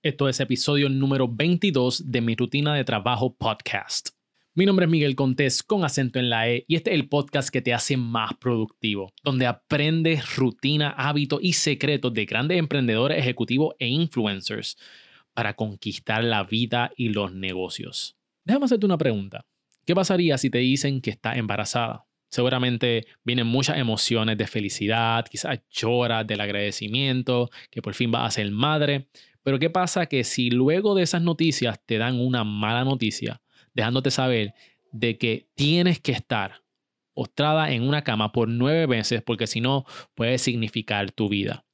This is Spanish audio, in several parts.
Esto es episodio número 22 de mi rutina de trabajo podcast. Mi nombre es Miguel Contés con acento en la E y este es el podcast que te hace más productivo, donde aprendes rutina, hábitos y secretos de grandes emprendedores, ejecutivos e influencers para conquistar la vida y los negocios. Déjame hacerte una pregunta. ¿Qué pasaría si te dicen que estás embarazada? Seguramente vienen muchas emociones de felicidad, quizás lloras del agradecimiento, que por fin vas a ser madre. Pero ¿qué pasa que si luego de esas noticias te dan una mala noticia, dejándote saber de que tienes que estar postrada en una cama por nueve meses porque si no puede significar tu vida?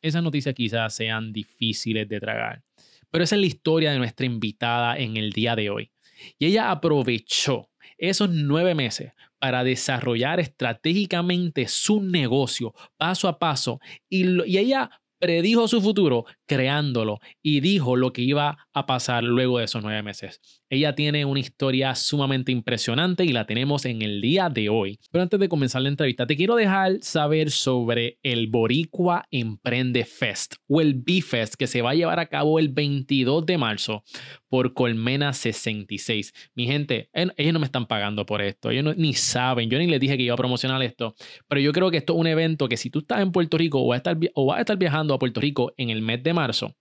Esas noticias quizás sean difíciles de tragar. Pero esa es la historia de nuestra invitada en el día de hoy. Y ella aprovechó esos nueve meses para desarrollar estratégicamente su negocio paso a paso y, y ella predijo su futuro creándolo y dijo lo que iba a pasar luego de esos nueve meses. Ella tiene una historia sumamente impresionante y la tenemos en el día de hoy. Pero antes de comenzar la entrevista, te quiero dejar saber sobre el Boricua Emprende Fest o el B-Fest que se va a llevar a cabo el 22 de marzo por Colmena 66. Mi gente, ellos no me están pagando por esto, ellos ni saben, yo ni les dije que iba a promocionar esto, pero yo creo que esto es un evento que si tú estás en Puerto Rico o vas a estar, o vas a estar viajando a Puerto Rico en el mes de marzo,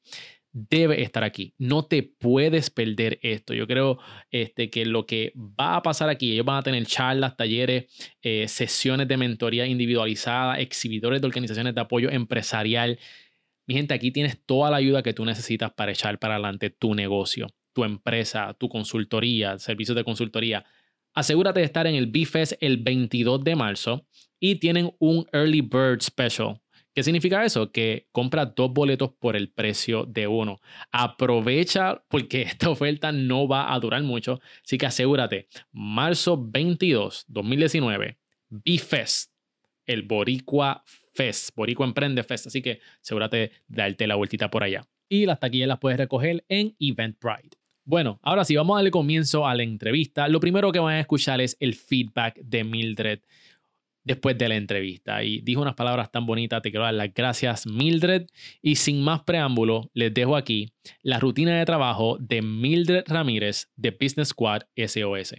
debe estar aquí. No te puedes perder esto. Yo creo este, que lo que va a pasar aquí, ellos van a tener charlas, talleres, eh, sesiones de mentoría individualizada, exhibidores de organizaciones de apoyo empresarial. Mi gente, aquí tienes toda la ayuda que tú necesitas para echar para adelante tu negocio, tu empresa, tu consultoría, servicios de consultoría. Asegúrate de estar en el BFES el 22 de marzo y tienen un Early Bird Special ¿Qué significa eso? Que compra dos boletos por el precio de uno. Aprovecha porque esta oferta no va a durar mucho, así que asegúrate. Marzo 22, 2019, B-Fest, el Boricua Fest, Boricua Emprende Fest, así que asegúrate de darte la vueltita por allá. Y las taquillas las puedes recoger en Eventbrite. Bueno, ahora sí, vamos a darle comienzo a la entrevista. Lo primero que van a escuchar es el feedback de Mildred después de la entrevista y dijo unas palabras tan bonitas. Te quiero dar las gracias, Mildred. Y sin más preámbulo, les dejo aquí la rutina de trabajo de Mildred Ramírez de Business Squad SOS.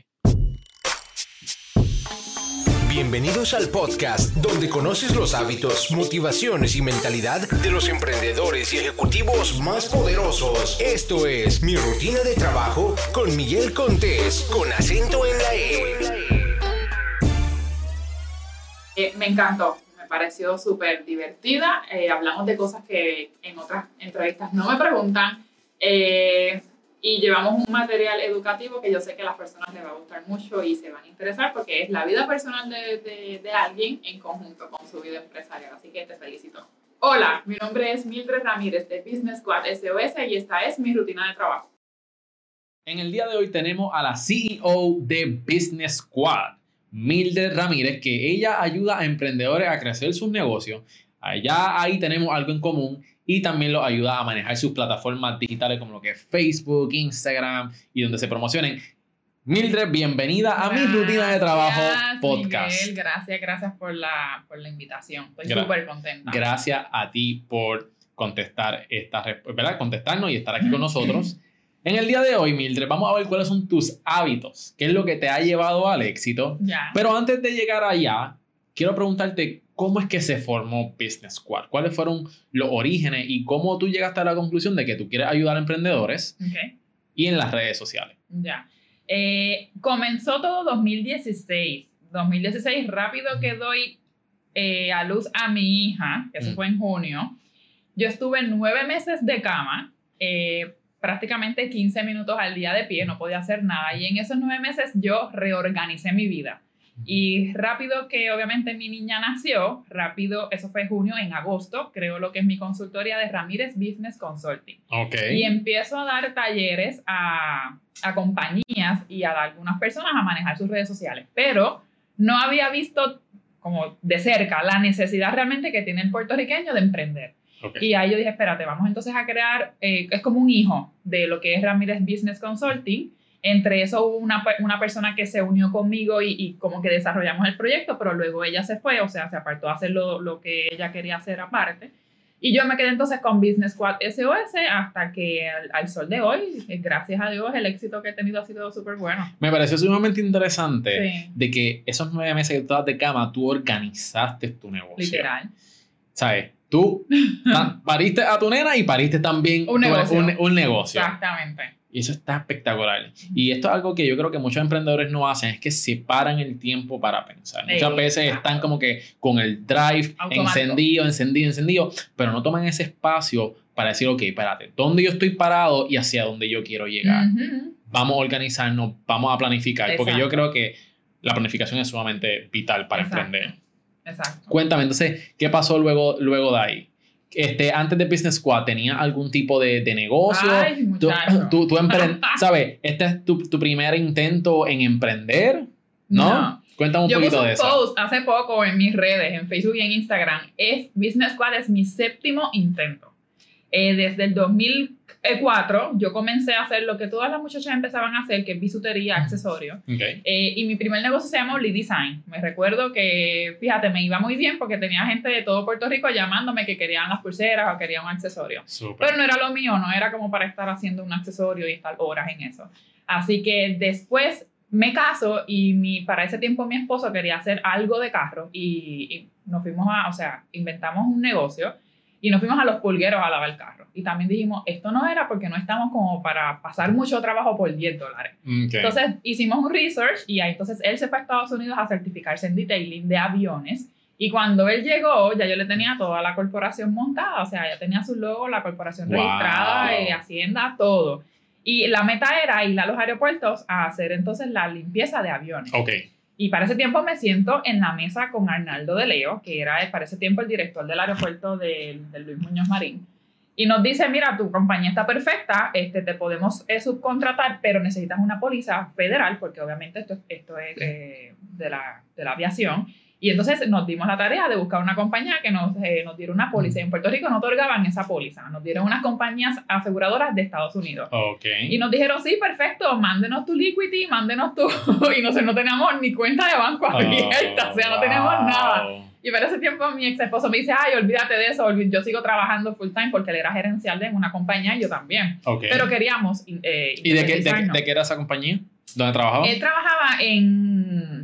Bienvenidos al podcast donde conoces los hábitos, motivaciones y mentalidad de los emprendedores y ejecutivos más poderosos. Esto es Mi Rutina de Trabajo con Miguel Contés, con acento en la E. Eh, me encantó, me pareció súper divertida. Eh, hablamos de cosas que en otras entrevistas no me preguntan. Eh, y llevamos un material educativo que yo sé que a las personas les va a gustar mucho y se van a interesar porque es la vida personal de, de, alguien en conjunto con su vida empresarial. Así que te felicito. Hola, mi nombre es Mildred Ramírez de Business Squad SOS y esta es mi rutina de trabajo. En el día de hoy tenemos a la CEO de Business Squad. Mildred Ramírez, que ella ayuda a emprendedores a crecer sus negocios. Allá ahí tenemos algo en común y también los ayuda a manejar sus plataformas digitales como lo que es Facebook, Instagram y donde se promocionen. Mildred, bienvenida a mi rutina de trabajo podcast. Miguel, gracias, gracias por la, por la invitación. Estoy súper contenta. Gracias a ti por contestar esta, ¿verdad? contestarnos y estar aquí con nosotros. En el día de hoy, Mildred, vamos a ver cuáles son tus hábitos, qué es lo que te ha llevado al éxito. Pero antes de llegar allá, quiero preguntarte cómo es que se formó Business Squad, cuáles fueron los orígenes y cómo tú llegaste a la conclusión de que tú quieres ayudar a emprendedores y en las redes sociales. Ya. Eh, comenzó todo 2016. 2016, rápido que doy eh, a luz a mi hija, que eso fue en junio. Yo estuve nueve meses de cama. Eh, prácticamente 15 minutos al día de pie, no podía hacer nada. Y en esos nueve meses yo reorganicé mi vida. Y rápido que obviamente mi niña nació, rápido, eso fue junio, en agosto, creo lo que es mi consultoría de Ramírez Business Consulting. Okay. Y empiezo a dar talleres a, a compañías y a algunas personas a manejar sus redes sociales. Pero no había visto como de cerca la necesidad realmente que tiene el puertorriqueño de emprender. Y ahí yo dije, espérate, vamos entonces a crear, eh, es como un hijo de lo que es Ramírez Business Consulting. Entre eso hubo una, una persona que se unió conmigo y, y, como que desarrollamos el proyecto, pero luego ella se fue, o sea, se apartó a hacer lo, lo, que ella quería hacer aparte. Y yo me quedé entonces con Business Squad SOS hasta que al, al sol de hoy, eh, gracias a Dios, el éxito que he tenido ha sido súper bueno. Me pareció sumamente interesante Sí. de que esos nueve meses que tú estabas de cama, tú organizaste tu negocio. Literal. ¿Sabes? Tú pariste a tu nena y pariste también Un negocio. un- un negocio. Exactamente. Y eso está espectacular. Y esto es algo que yo creo que muchos emprendedores no hacen, es que separan el tiempo para pensar. Muchas veces Exacto. están como que con el drive Automático. encendido, encendido, encendido, pero no toman ese espacio para decir, ok, espérate, ¿dónde yo estoy parado y hacia dónde yo quiero llegar? Ujú. Vamos a organizarnos, vamos a planificar, porque yo Exacto. creo que la planificación es sumamente vital para Exacto. emprender. Exacto. Cuéntame, entonces, ¿qué pasó luego, luego de ahí? Este, antes de Business Squad, ¿tenía algún tipo de, de negocio? Ay, tú, muchacho. tú, tú empre- ¿sabes? Este es tu, tu primer intento en emprender, ¿no? No. Cuéntame un Yo puse poquito de un eso. post hace poco en mis redes, en Facebook y en Instagram. Es Business Squad es mi séptimo intento. Eh, desde el 2004 yo comencé a hacer lo que todas las muchachas empezaban a hacer, que es bisutería, accesorios. Ok. Eh, y mi primer negocio se llama Only Design. Me recuerdo que, fíjate, me iba muy bien porque tenía gente de todo Puerto Rico llamándome que querían las pulseras o querían un accesorio. Súper. Pero no era lo mío, no era como para estar haciendo un accesorio y estar horas en eso. Así que después me caso y mi, para ese tiempo mi esposo quería hacer algo de carro y, y nos fuimos a, o sea, inventamos un negocio y nos fuimos a los pulgueros a lavar el carro. Y también dijimos, esto no era porque no estamos como para pasar mucho trabajo por 10 dólares. Ok. Entonces hicimos un research y ahí entonces él se fue a Estados Unidos a certificarse en detailing de aviones. Y cuando él llegó, ya yo le tenía toda la corporación montada, o sea, ya tenía su logo, la corporación Wow. registrada, eh, Hacienda, todo. Y la meta era ir a los aeropuertos a hacer entonces la limpieza de aviones. ok. Y para ese tiempo me siento en la mesa con Arnaldo de Leo, que era eh, para ese tiempo el director del aeropuerto de, de Luis Muñoz Marín. Y nos dice, mira, tu compañía está perfecta, este, te podemos eh, subcontratar, pero necesitas una póliza federal, porque obviamente esto, esto es eh, de, la, de la aviación. Y entonces nos dimos la tarea de buscar una compañía que nos, eh, nos diera una póliza. Y en Puerto Rico no otorgaban esa póliza, nos dieron unas compañías aseguradoras de Estados Unidos. Ok. Y nos dijeron, sí, perfecto, mándenos tu liquidity, mándenos tu... y nosotros no teníamos ni cuenta de banco abierta, o sea, no teníamos Oh, wow. nada. Y para ese tiempo mi ex esposo me dice, ay, olvídate de eso, yo sigo trabajando full time porque él era gerencial de una compañía y yo también. Ok. Pero queríamos... eh, ¿Y de qué, de, de qué era esa compañía? ¿Dónde trabajaba? Él trabajaba en,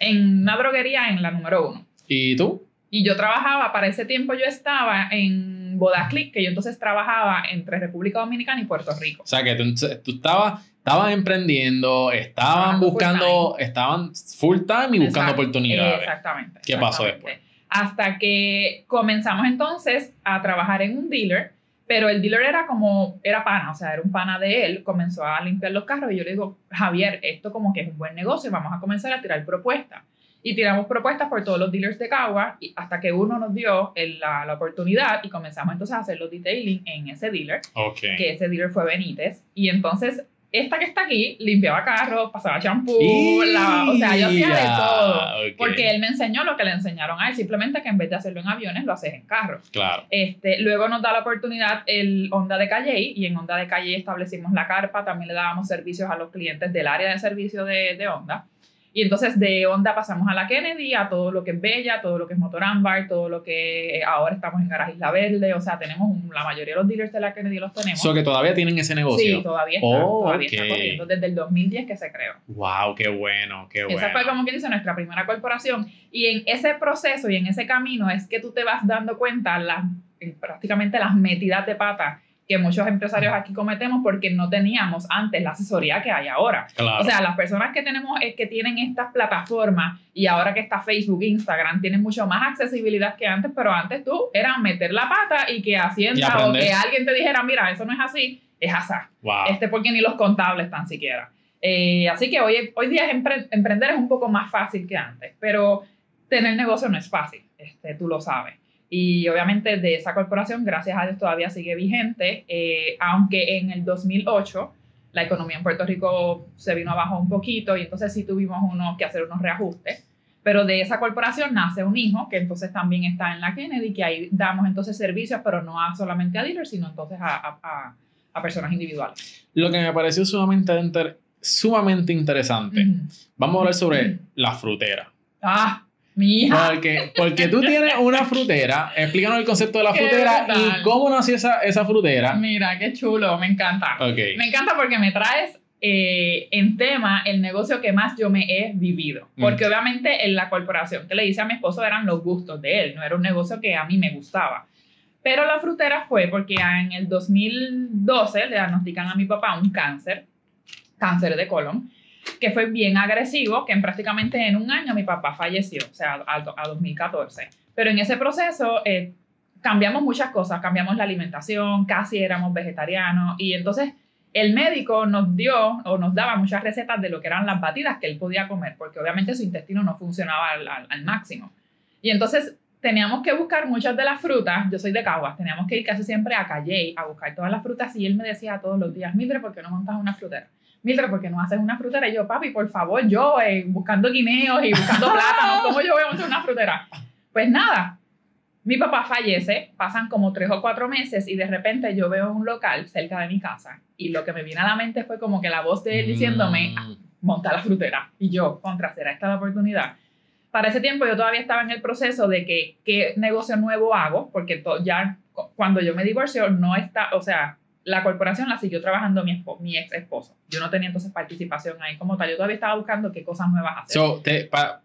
en una droguería en la número uno. ¿Y tú? Y yo trabajaba, para ese tiempo yo estaba en Bodaclick, que yo entonces trabajaba entre República Dominicana y Puerto Rico. O sea, que tú, tú estabas, estabas emprendiendo, estaban Trabajando full buscando, estaban full time y buscando oportunidades. Exactamente. ¿Qué pasó exactamente. Hasta que comenzamos entonces a trabajar en un dealer, pero el dealer era como, era pana, o sea, era un pana de él, comenzó a limpiar los carros y yo le digo, Javier, esto como que es un buen negocio, vamos a comenzar a tirar propuestas. Y tiramos propuestas por todos los dealers de Cagua y hasta que uno nos dio el- la, la oportunidad y comenzamos entonces a hacer los detailing en ese dealer Ok. que ese dealer fue Benítez. Y entonces, esta que está aquí, limpiaba carros, pasaba champú, o sea, yo hacía de todo. Ok. Porque él me enseñó lo que le enseñaron a él, simplemente que en vez de hacerlo en aviones, lo haces en carros. Claro. Este, luego nos da la oportunidad el Honda de Calle y en Honda de Calle establecimos la carpa, también le dábamos servicios a los clientes del área de servicio de, de Honda. Y entonces de Honda pasamos a la Kennedy, a todo lo que es Bella, todo lo que es Motor Ámbar, todo lo que eh, ahora estamos en Garage Isla Verde, o sea, tenemos la mayoría de los dealers de la Kennedy los tenemos. So que todavía tienen ese negocio. Sí, todavía está, Oh, todavía está ok. corriendo desde el 2010 que se creó. Wow, qué bueno, qué bueno. Esa fue como quien dice nuestra primera corporación y en ese proceso y en ese camino es que tú te vas dando cuenta las en prácticamente las metidas de pata que muchos empresarios aquí cometemos porque no teníamos antes la asesoría que hay ahora. Claro. O sea, las personas que tenemos eh, que tienen estas plataformas y ahora que está Facebook, Instagram, tienen mucho más accesibilidad que antes, pero antes tú era meter la pata y que Hacienda o que alguien te dijera, mira, eso no es así, es asá wow. este porque ni los contables tan siquiera. Eh, así que hoy, hoy día empre- emprender es un poco más fácil que antes, pero tener negocio no es fácil, este, tú lo sabes. Y obviamente de esa corporación, gracias a Dios, todavía sigue vigente, eh, aunque en el 2008 la economía en Puerto Rico se vino abajo un poquito y entonces sí tuvimos uno, que hacer unos reajustes. Pero de esa corporación nace un hijo que entonces también está en la Kennedy, que ahí damos entonces servicios, pero no a solamente a dealers, sino entonces a, a- a- personas individuales. Lo que me pareció sumamente, inter- sumamente interesante. Vamos a hablar sobre la frutera. Ah, Mi hija. Porque, porque tú tienes una frutera. Explícanos el concepto de la Qué frutera brutal. y cómo nació esa, esa frutera. Mira, qué chulo, me encanta. Ok. Me encanta porque me traes eh, en tema el negocio que más yo me he vivido. Mm. Porque obviamente en la corporación que le hice a mi esposo eran los gustos de él, no era un negocio que a mí me gustaba. Pero la frutera fue porque en el 2012 le diagnostican a mi papá un cáncer, cáncer de colon, que fue bien agresivo, que en prácticamente en un año mi papá falleció, o sea, a, a 2014. Pero en ese proceso eh, cambiamos muchas cosas, cambiamos la alimentación, casi éramos vegetarianos y entonces el médico nos dio o nos daba muchas recetas de lo que eran las batidas que él podía comer, porque obviamente su intestino no funcionaba al, al- máximo. Y entonces teníamos que buscar muchas de las frutas, yo soy de Caguas, teníamos que ir casi siempre a Calley a buscar todas las frutas y él me decía todos los días, Mildred, ¿por qué no montas una frutera? Mildred, ¿por qué no haces una frutera? Y yo, papi, por favor, yo eh, buscando guineos y buscando plátanos, ¿cómo yo voy a montar una frutera? Pues nada, mi papá fallece, pasan como tres o cuatro meses y de repente yo veo un local cerca de mi casa y lo que me viene a la mente fue como que la voz de él diciéndome, Mm. monta la frutera. Y yo, contra, será esta la oportunidad. Para ese tiempo yo todavía estaba en el proceso de que qué negocio nuevo hago, porque ya cu- cuando yo me divorcio no está, o sea, la corporación la siguió trabajando mi, ex esposo. Yo no tenía entonces participación ahí como tal. Yo todavía estaba buscando qué cosas nuevas hacer. So, te, pa-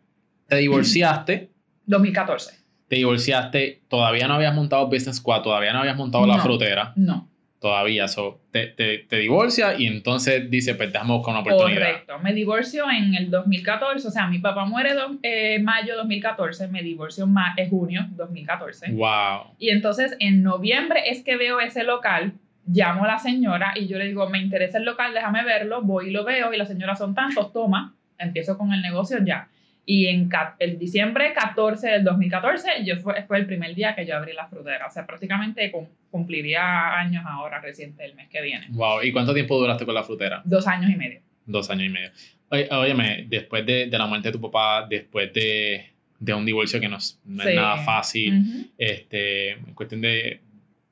te divorciaste. 2014. Te divorciaste, todavía no habías montado Business Squad, todavía no habías montado la No. frutera, No. todavía. So, te, te, te divorcias y entonces dice, pues déjame buscar una oportunidad. Correcto. Me divorcio en el 2014. O sea, mi papá muere en eh, mayo 2014. Me divorcio en ma- junio 2014. Wow. Y entonces en noviembre es que veo ese local, llamo a la señora y yo le digo, me interesa el local, déjame verlo, voy y lo veo y la señora son tantos, toma, empiezo con el negocio ya. Y en el diciembre 14 del 2014 yo fue, fue el primer día que yo abrí la frutera. O sea, prácticamente cum- cumpliría años ahora reciente el mes que viene. Wow. ¿Y cuánto tiempo duraste con la frutera? Dos años y medio. Dos años y medio. Oye, óyeme, después de, de la muerte de tu papá, después de, de un divorcio que no es, no es Sí. nada fácil, Ujú. este, en cuestión de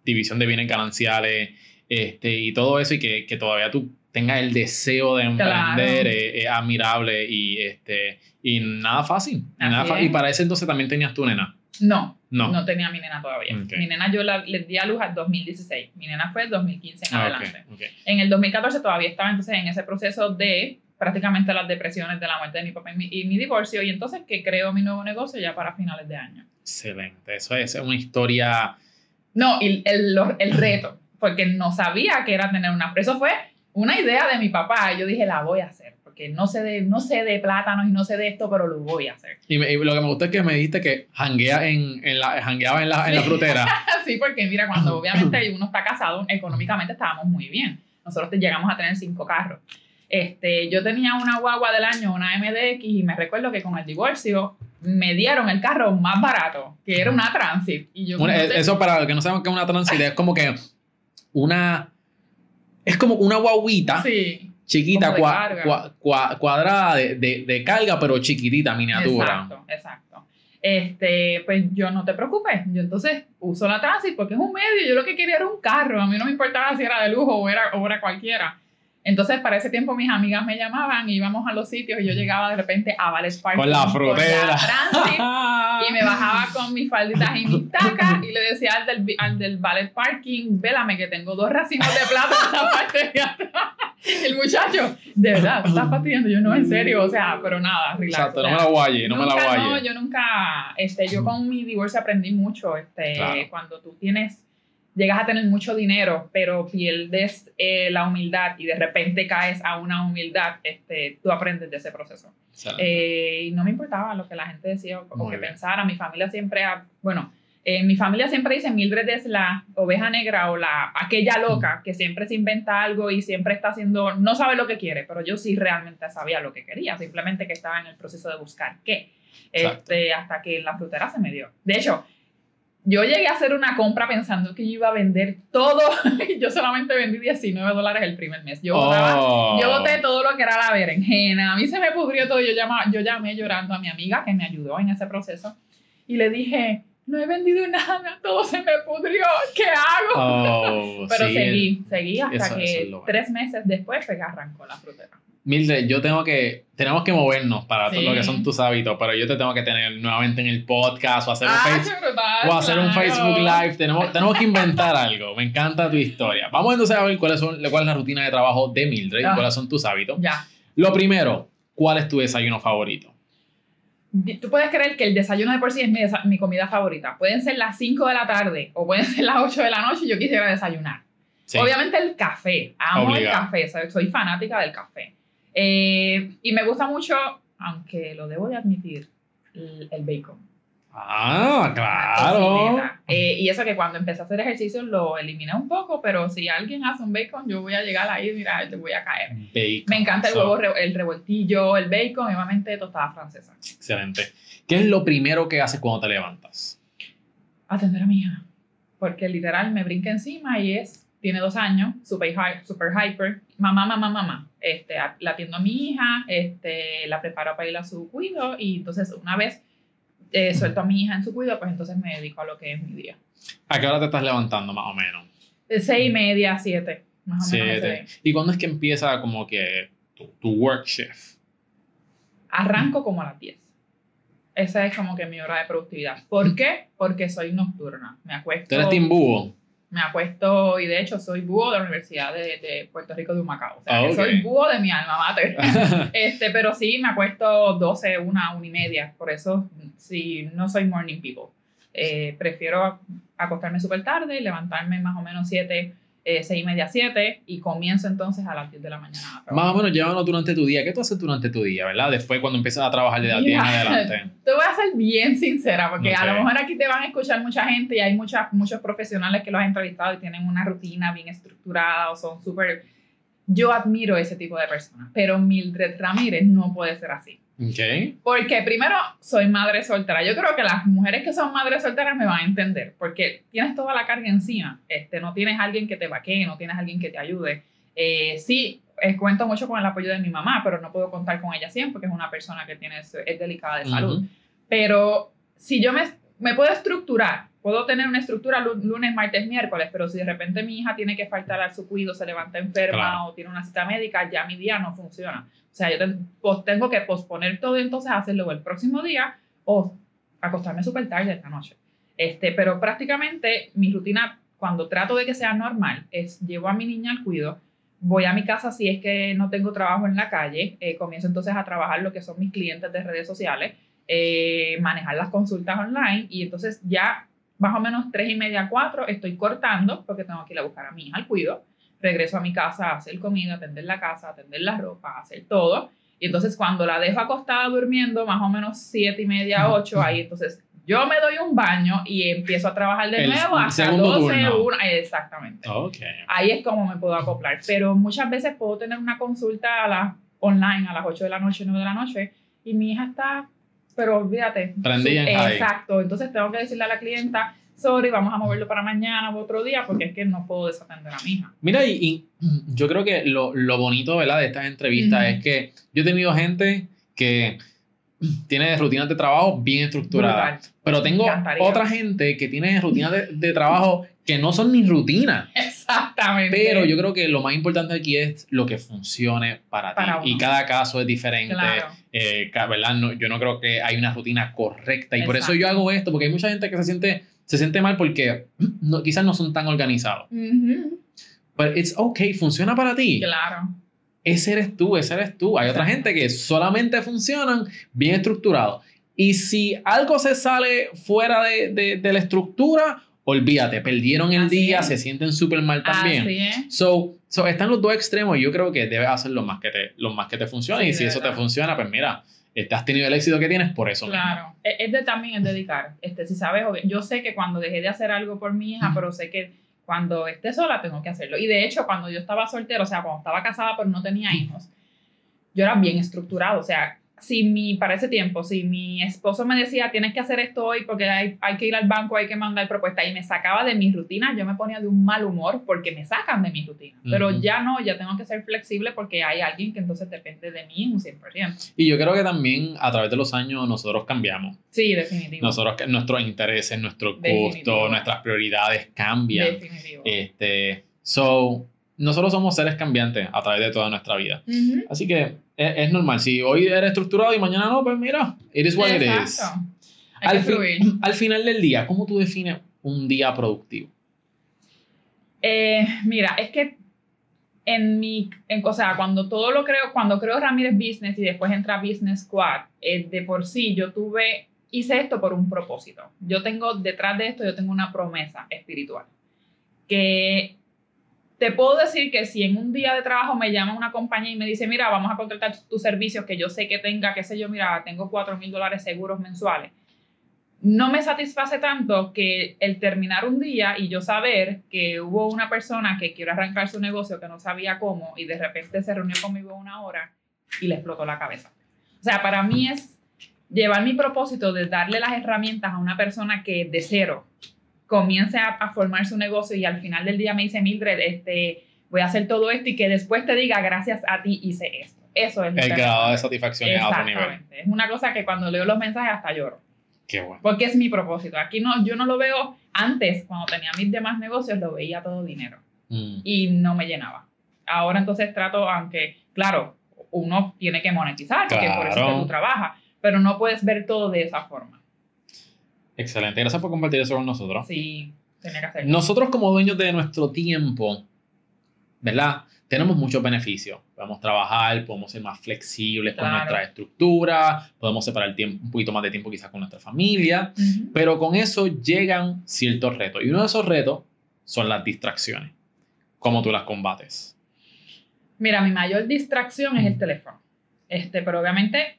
división de bienes gananciales, este, y todo eso, y que, que todavía tú tengas el deseo de emprender, Claro. eh, es admirable y, este, y nada fácil. Nada y para ese entonces también tenías tu nena. No, No. no, tenía a mi nena todavía. Mi nena yo la, le di a luz al 2016. Mi nena fue el 2015 en Ah, adelante. ok. En el 2014 todavía estaba entonces en ese proceso de prácticamente las depresiones de la muerte de mi papá y mi, y mi divorcio y entonces que creo mi nuevo negocio ya para finales de año. Excelente. Eso es una historia. No, y el, el reto, porque no sabía que era tener una... Eso fue una idea de mi papá yo dije, la voy a hacer, porque no sé de, no sé de plátanos y no sé de esto, pero lo voy a hacer. Y, me- y lo que me gusta es que me dijiste que janguea en, en la, jangueaba en la, en la frutera. Sí, porque mira, cuando obviamente uno está casado, económicamente estábamos muy bien. Nosotros llegamos a tener cinco carros. Este, yo tenía una guagua del año, una MDX, y me recuerdo que con el divorcio me dieron el carro más barato, que era una Transit. Y yo, Una- no sé- eso para los que no saben qué es una transit, es como que una. Es como una guaguita Sí, chiquita, de cua- carga. cua- cua- cuadrada de, de- de carga, pero chiquitita, miniatura. exacto, exacto. Este, pues yo no te preocupes, yo entonces uso la Transit porque es un medio, yo lo que quería era un carro, a mí no me importaba si era de lujo o era, o era cualquiera. Entonces, para ese tiempo mis amigas me llamaban, íbamos a los sitios y yo llegaba de repente a Ballet Park Con la frutera. y me bajaba con mis falditas y mis tacas y le decía al del, al del ballet parking, vélame que tengo dos racimos de plata en la parte de atrás. El muchacho, de verdad, estás fastidiando. Yo no, en serio, o sea, pero nada, relax. Exacto, no me la guaye, no me la nunca, guaye. No, yo nunca, este, yo con mi divorcio aprendí mucho, este, Claro. cuando tú tienes, llegas a tener mucho dinero, pero pierdes eh, la humildad y de repente caes a una humildad, este, tú aprendes de ese proceso. Eh, y no me importaba lo que la gente decía o, o que bien. pensara. Mi familia siempre, ha- bueno, eh, mi familia siempre dice Mildred es la oveja negra o la aquella loca que siempre se inventa algo y siempre está haciendo, no sabe lo que quiere, pero yo sí realmente sabía lo que quería, simplemente que estaba en el proceso de buscar qué, este, hasta que la frutera se me dio. De hecho, yo llegué a hacer una compra pensando que yo iba a vender todo yo solamente vendí 19 dólares el primer mes. Yo botaba Oh. yo boté todo lo que era la berenjena, a mí se me pudrió todo. Yo, llamaba, yo llamé llorando a mi amiga que me ayudó en ese proceso y le dije, no he vendido nada, todo se me pudrió, ¿qué hago? Oh, Pero sí, seguí, seguí hasta eso- que eso es tres meses después fue que arrancó la frutera. Mildred, yo tengo que, tenemos que movernos para todo lo que son tus hábitos, pero yo te tengo que tener nuevamente en el podcast o hacer un, Ah, face- qué brutal, o hacer un. Facebook Live. Tenemos, tenemos que inventar algo. Me encanta tu historia. Vamos entonces a ver cuáles son, cuál es la rutina de trabajo de Mildred y Ah. cuáles son tus hábitos. Ya. Lo primero, ¿cuál es tu desayuno favorito? Tú puedes creer que el desayuno de por sí es mi, comida favorita. Pueden ser las 5 de la tarde o pueden ser las 8 de la noche y yo quisiera desayunar. Sí. Obviamente el café. Amo Obligado. el café. Soy fanática del café. Eh, y me gusta mucho, aunque lo debo de admitir, el, el bacon. Ah, claro. Eh, y eso que cuando empecé a hacer ejercicio lo eliminé un poco, pero si alguien hace un bacon, yo voy a llegar ahí y mira, te voy a caer. Bacon. Me encanta el huevo, el revoltillo, el bacon, y obviamente tostada francesa. Excelente. ¿Qué es lo primero que haces cuando te levantas? Atender a mi hija. Porque literal me brinca encima y es, tiene dos años, super, super hyper. Mamá, mamá, mamá. Este, la atiendo a mi hija, este, la preparo para ir a su cuido y entonces una vez eh, suelto a mi hija en su cuido, pues entonces me dedico a lo que es mi día. ¿A qué hora te estás levantando más o menos? De seis y media siete, más o menos. Siete. ese- ¿Y cuándo es que empieza como que tu, tu work shift? Arranco como a las 10. Esa es como que mi hora de productividad. ¿Por qué? Porque soy nocturna. Me acuesto. ¿Tú eres team búho? Me acuesto, y de hecho soy búho de la Universidad de, de Puerto Rico de Humacao. O sea, Ah, que ok. soy búho de mi alma mater. este, pero sí, me acuesto 12, 1, 1 y media. Por eso, sí, no soy morning people. Eh, prefiero acostarme súper tarde, levantarme más o menos 7, eh, 6 y media, 7 y comienzo entonces a las 10 de la mañana. Más o menos llévanos durante tu día. ¿Qué tú haces durante tu día, verdad? Después cuando empiezas a trabajar de las 10 en Mira, adelante. Te voy a ser bien sincera, porque a lo mejor aquí te van a escuchar mucha gente y hay muchas, muchos profesionales que los han entrevistado y tienen una rutina bien estructurada o son súper... Yo admiro ese tipo de personas, pero Mildred Ramírez no puede ser así. Ok. Porque primero, soy madre soltera. Yo creo que las mujeres que son madres solteras me van a entender, porque tienes toda la carga encima. Este, no tienes alguien que te vaquee, no tienes alguien que te ayude. Eh, sí, eh, cuento mucho con el apoyo de mi mamá, pero no puedo contar con ella siempre, porque es una persona que tiene, es delicada de salud. Pero si yo me, me puedo estructurar, puedo tener una estructura lu- lunes, martes, miércoles, pero si de repente mi hija tiene que faltar a su cuido, se levanta enferma Claro. o tiene una cita médica, ya mi día no funciona. O sea, yo pos- tengo que posponer todo y entonces hacerlo el próximo día o acostarme súper tarde esta noche. Este, pero prácticamente mi rutina, cuando trato de que sea normal, es llevo a mi niña al cuido, voy a mi casa si es que no tengo trabajo en la calle, eh, comienzo entonces a trabajar lo que son mis clientes de redes sociales, eh, manejar las consultas online y entonces ya más o menos tres y media, cuatro, estoy cortando porque tengo que ir a buscar a mi hija al cuido, regreso a mi casa a hacer comida, atender la casa, atender la ropa, hacer todo. Y entonces cuando la dejo acostada durmiendo, más o menos siete y media, ocho, ahí entonces yo me doy un baño y empiezo a trabajar de El nuevo hasta segundo 12, turno. una- exactamente. Ok. Ahí es como me puedo acoplar. Pero muchas veces puedo tener una consulta a las online a las 8 de la noche, 9 de la noche, y mi hija está, pero olvídate. High. Exacto. Entonces tengo que decirle a la clienta, sorry, vamos a moverlo para mañana o otro día, porque es que no puedo desatender a mi hija. Mira, y, y yo creo que lo, lo bonito ¿verdad? de estas entrevistas es que yo he tenido gente que tiene rutinas de trabajo bien estructuradas, pero tengo otra gente que tiene rutinas de, de trabajo que no son ni rutinas. Exactamente. Pero yo creo que lo más importante aquí es lo que funcione para ti. Para uno. y cada caso es diferente. Claro. eh, ¿verdad? No, yo no creo que hay una rutina correcta. Y por eso Exacto. yo hago esto, porque hay mucha gente que se siente, se siente mal porque no, quizás no son tan organizados. Pero it's okay, funciona para ti. Claro. Ese eres tú, ese eres tú. Hay otra gente que solamente funcionan bien estructurados. Y si algo se sale fuera de, de- de la estructura, olvídate, perdieron el Así día, es. se sienten súper mal también. Así es. So, so, están los dos extremos y yo creo que debes hacer lo más que te, lo más que te funcione. Sí, y si eso te verdad. funciona, pues mira, este, has tenido el éxito que tienes por eso. mismo. Claro, es es de también es dedicar. Este, si sabes, yo sé que cuando dejé de hacer algo por mi hija, pero sé que cuando esté sola tengo que hacerlo. Y de hecho, cuando yo estaba soltera, o sea, cuando estaba casada pero no tenía hijos, yo era bien estructurado. O sea, si mi, para ese tiempo, si mi esposo me decía, tienes que hacer esto hoy porque hay, hay que ir al banco, hay que mandar propuesta, y me sacaba de mi rutina, yo me ponía de un mal humor porque me sacan de mi rutina. Pero Ujú. ya no, ya tengo que ser flexible porque hay alguien que entonces depende de mí un 100%. Y yo creo que también a través de los años nosotros cambiamos. Sí, definitivo. Nosotros, nuestros intereses, nuestros gustos, nuestras prioridades cambian. Definitivo. Este, so, nosotros somos seres cambiantes a través de toda nuestra vida. Ujú. Así que es, es normal. Si hoy eres estructurado y mañana no, pues mira, it is what it is. Exacto. Hay Al, fin- al final del día, ¿cómo tú defines un día productivo? Eh, mira, es que en mi, en, o sea, cuando todo lo creo, cuando creo Ramírez Business y después entra Business Squad, eh, de por sí yo tuve, hice esto por un propósito. Yo tengo, detrás de esto, yo tengo una promesa espiritual. Que te puedo decir que si en un día de trabajo me llama una compañía y me dice, mira, vamos a contratar tus servicios que yo sé que tenga, qué sé yo, mira, tengo 4 mil dólares seguros mensuales no me satisface tanto que el terminar un día y yo saber que hubo una persona que quiere arrancar su negocio que no sabía cómo y de repente se reunió conmigo una hora y le explotó la cabeza. O sea, para mí es llevar mi propósito de darle las herramientas a una persona que de cero comience a, a formar su negocio y al final del día me dice, Mildred, este, voy a hacer todo esto y que después te diga, gracias a ti hice esto. Eso es El grado de satisfacción es a otro nivel. Es una cosa que cuando leo los mensajes hasta lloro Qué bueno. porque es mi propósito. Aquí no, yo no lo veo antes, cuando tenía mis demás negocios, lo veía todo dinero Mm. y no me llenaba. Ahora entonces trato, aunque, claro, uno tiene que monetizar, porque por eso es que tú trabajas, pero no puedes ver todo de esa forma. Excelente. Gracias por compartir eso con nosotros. Sí, tenía que hacer. Nosotros como dueños de nuestro tiempo, ¿verdad? Tenemos muchos beneficios. Podemos trabajar, podemos ser más flexibles con Claro. nuestra estructura, podemos separar tiempo, un poquito más de tiempo quizás con nuestra familia, Ujú. pero con eso llegan ciertos retos. Y uno de esos retos son las distracciones. ¿Cómo tú las combates? Mira, mi mayor distracción es el teléfono. Este, pero obviamente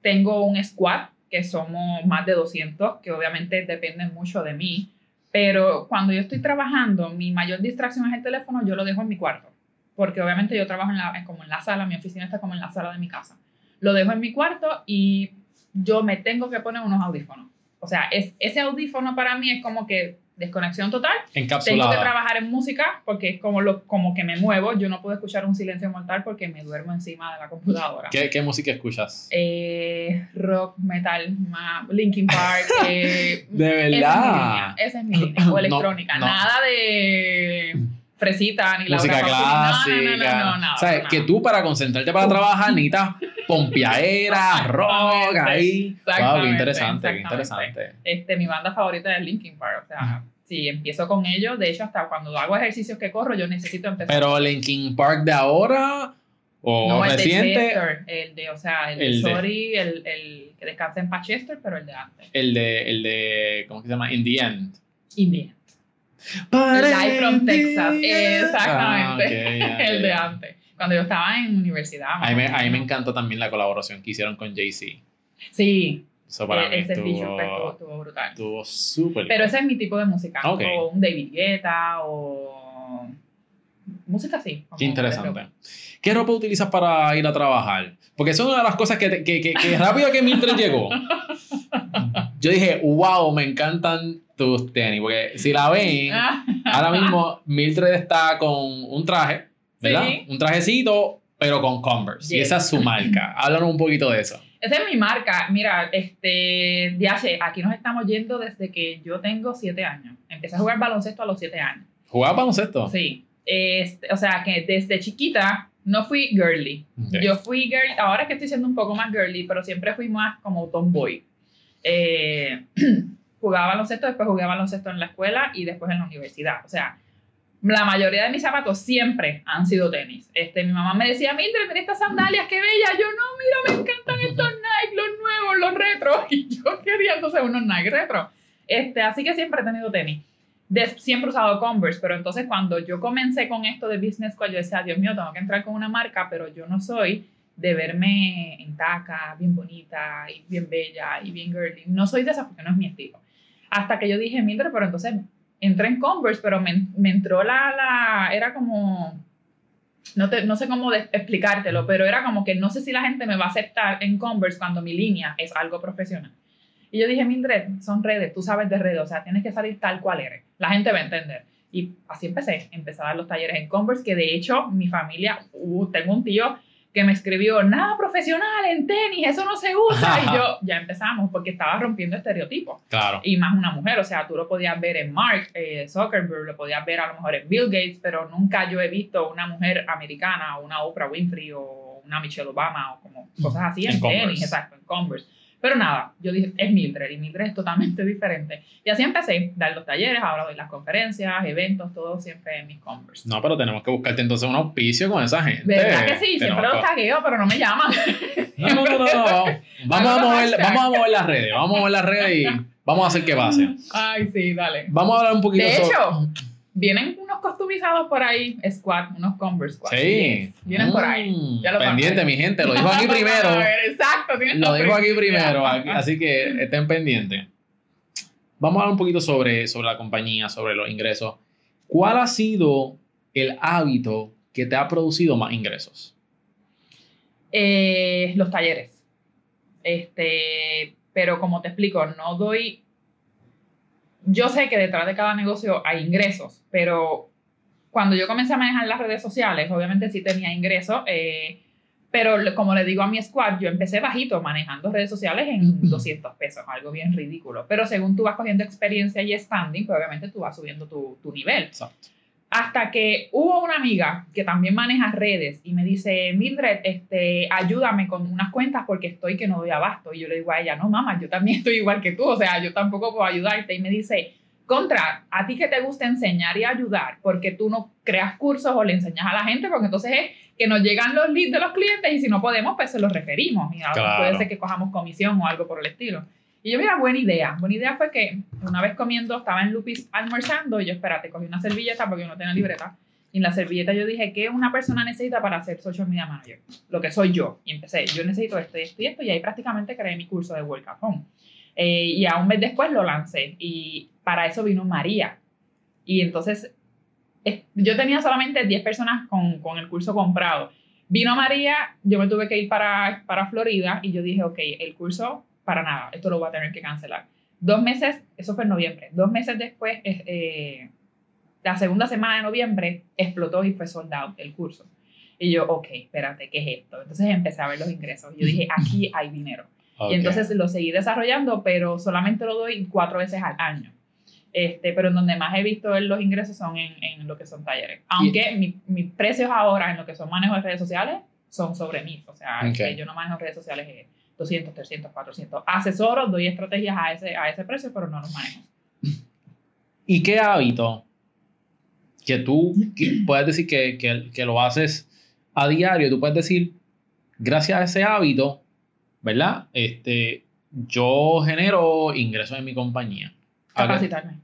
tengo un squad que somos más de 200, que obviamente dependen mucho de mí. Pero cuando yo estoy trabajando, mi mayor distracción es el teléfono, yo lo dejo en mi cuarto. Porque obviamente yo trabajo en la, como en la sala, mi oficina está como en la sala de mi casa. Lo dejo en mi cuarto y yo me tengo que poner unos audífonos. O sea, es, ese audífono para mí es como que desconexión total tengo que Encapsulada. trabajar en música porque es como, lo, como que me muevo. Yo no puedo escuchar un silencio mortal porque me duermo encima de la computadora. ¿Qué, qué música escuchas? Eh, rock, metal, Linkin Park. eh, de esa es mi línea. verdad. Esa es mi línea. O electrónica. no. Nada de fresita ni Música Laura Pausini. clásica. No, no, no, no, no, o sea, no. que tú para concentrarte para trabajar necesitas pompeadera, rock ahí. Wow, qué interesante, qué interesante. Este, mi banda favorita es Linkin Park. O sea, si empiezo con ellos, de hecho, hasta cuando hago ejercicios que corro, yo necesito empezar Pero Linkin Park de ahora o No, el de reciente, Chester, el de, o sea, el, El de de- Sorry, el, el que descansa en paz Chester, pero el de antes. el de, el de, ¿cómo se llama? In the End. Indie. Live from Texas, exactamente. Ah, ok, ya, el de ya. antes. Cuando yo estaba en universidad. A mí, me, a mí encantó también la colaboración que hicieron con Jay-Z. Sí, Eso para e- mí ese fue- estuvo, estuvo, estuvo brutal. estuvo súper Pero ese es mi tipo de música. O un David Guetta o música así. Qué interesante. ¿Qué ropa utilizas para ir a trabajar? Porque eso es una de las cosas que, que, que, que rápido que Mildred llegó. Yo dije, wow, me encantan tus tenis. Porque si la ven, Ah, ahora mismo Mildred está con un traje, ¿verdad? Sí. Un trajecito, pero con Converse. Y Yes. esa es su marca. Háblanos un poquito de eso. Esa es mi marca. Mira, este, DH, aquí nos estamos yendo desde que yo tengo siete años. Empecé a jugar baloncesto a los siete años. ¿Jugabas baloncesto? Sí. Este, o sea, que desde chiquita no fui girly. Ok. Yo fui girly, ahora es que estoy siendo un poco más girly, pero siempre fui más como tomboy. Eh, jugaba baloncesto, después jugaba baloncesto en la escuela y después en la universidad. O sea, la mayoría de mis zapatos siempre han sido tenis. Este, mi mamá me decía, Mildred, mira estas sandalias, qué bella. Yo, no, mira, me encantan estos Nike, los nuevos, los retro. Y yo quería entonces unos Nike retro. Este, así que siempre he tenido tenis. Des- siempre he usado Converse, pero entonces cuando yo comencé con esto de Business School, yo decía, Dios mío, tengo que entrar con una marca, pero yo no soy de verme en taca, bien bonita y bien bella y bien girly. No soy de esas porque no es mi estilo. Hasta que yo dije, Mildred, pero entonces entré en Converse, pero me, me entró la, la, era como, no, te, no sé cómo de- explicártelo, pero era como que no sé si la gente me va a aceptar en Converse cuando mi línea es algo profesional. Y yo dije, Mildred, son redes, tú sabes de redes, o sea, tienes que salir tal cual eres. La gente va a entender. Y así empecé, empecé a dar los talleres en Converse, que de hecho mi familia, uh, tengo un tío que me escribió, nada profesional en tenis, eso no se usa. Y yo, ya empezamos, porque estaba rompiendo estereotipos. Claro. Y más una mujer, o sea, tú lo podías ver en Mark eh, Zuckerberg, lo podías ver a lo mejor en Bill Gates, pero nunca yo he visto una mujer americana, o una Oprah Winfrey, o una Michelle Obama, o como cosas así en, En tenis, exacto, en Converse. Pero nada, yo dije, es Mildred, y Mildred es totalmente diferente. Y así empecé, dar los talleres, ahora doy las conferencias, eventos, todo siempre en mis Converse. No, pero tenemos que buscarte entonces un auspicio con esa gente. ¿Verdad que sí? Siempre los tagueo, pero no me llaman. No, no, no. Vamos, a mover, vamos a mover las redes. Vamos a mover las redes y vamos a hacer que pase. Ay, sí, dale. Vamos a hablar un poquito De sobre- hecho, vienen unos customizados por ahí, Squad, unos Converse Squad. Sí. Vienen por ahí. Mm, Ya lo pendiente, mi gente. Lo dijo aquí primero. Exacto, Lo dijo aquí primero. aquí- así que estén pendientes. Vamos a hablar un poquito sobre, sobre la compañía, sobre los ingresos. ¿Cuál ha sido el hábito que te ha producido más ingresos? Eh, los talleres. Este, pero como te explico, no doy. Yo sé que detrás de cada negocio hay ingresos, pero cuando yo comencé a manejar las redes sociales, obviamente sí tenía ingresos, eh, pero como le digo a mi squad, yo empecé bajito manejando redes sociales en 200 pesos, algo bien ridículo. Pero según tú vas cogiendo experiencia y standing, pues obviamente tú vas subiendo tu, tu nivel. Exacto. Hasta que hubo una amiga que también maneja redes y me dice, Mildred, este, ayúdame con unas cuentas porque estoy que no doy abasto. Y yo le digo a ella, no, mamá, yo también estoy igual que tú, o sea, yo tampoco puedo ayudarte. Y me dice, contra, a ti que te gusta enseñar y ayudar, porque tú no creas cursos o le enseñas a la gente, porque entonces es que nos llegan los leads de los clientes y si no podemos, pues se los referimos. Y Claro. puede ser que cojamos comisión o algo por el estilo. Y yo, mira, buena idea. Buena idea fue que una vez comiendo, estaba en Lupis almorzando y yo, espérate, cogí una servilleta porque yo no tenía libreta. Y en la servilleta yo dije, ¿qué una persona necesita para ser social media manager? Lo que soy yo. Y empecé, yo necesito esto y esto y esto. Y ahí prácticamente creé mi curso de Work Home. Eh, y a un mes después lo lancé. Y para eso vino María. Y entonces, es- yo tenía solamente 10 personas con, con el curso comprado. Vino María, yo me tuve que ir para, para Florida y yo dije, ok, el curso para nada, esto lo voy a tener que cancelar. Dos meses, eso fue en noviembre, dos meses después, eh, la segunda semana de noviembre, explotó y fue sold out el curso. Y yo, ok, espérate, ¿qué es esto? Entonces empecé a ver los ingresos. Yo dije, aquí hay dinero. Y entonces lo seguí desarrollando, pero solamente lo doy cuatro veces al año. Este, pero en donde más he visto los ingresos son en, en lo que son talleres. Aunque mi- mis precios ahora en lo que son manejo de redes sociales son sobre mí. O sea, que yo no manejo redes sociales eh, 200, 300, 400. Asesoro, doy estrategias a ese, a ese precio, pero no los manejo. ¿Y qué hábito que tú que puedes decir que, que, que lo haces a diario? Tú puedes decir, gracias a ese hábito, ¿verdad? Este, yo genero ingresos en mi compañía. Capacitarme.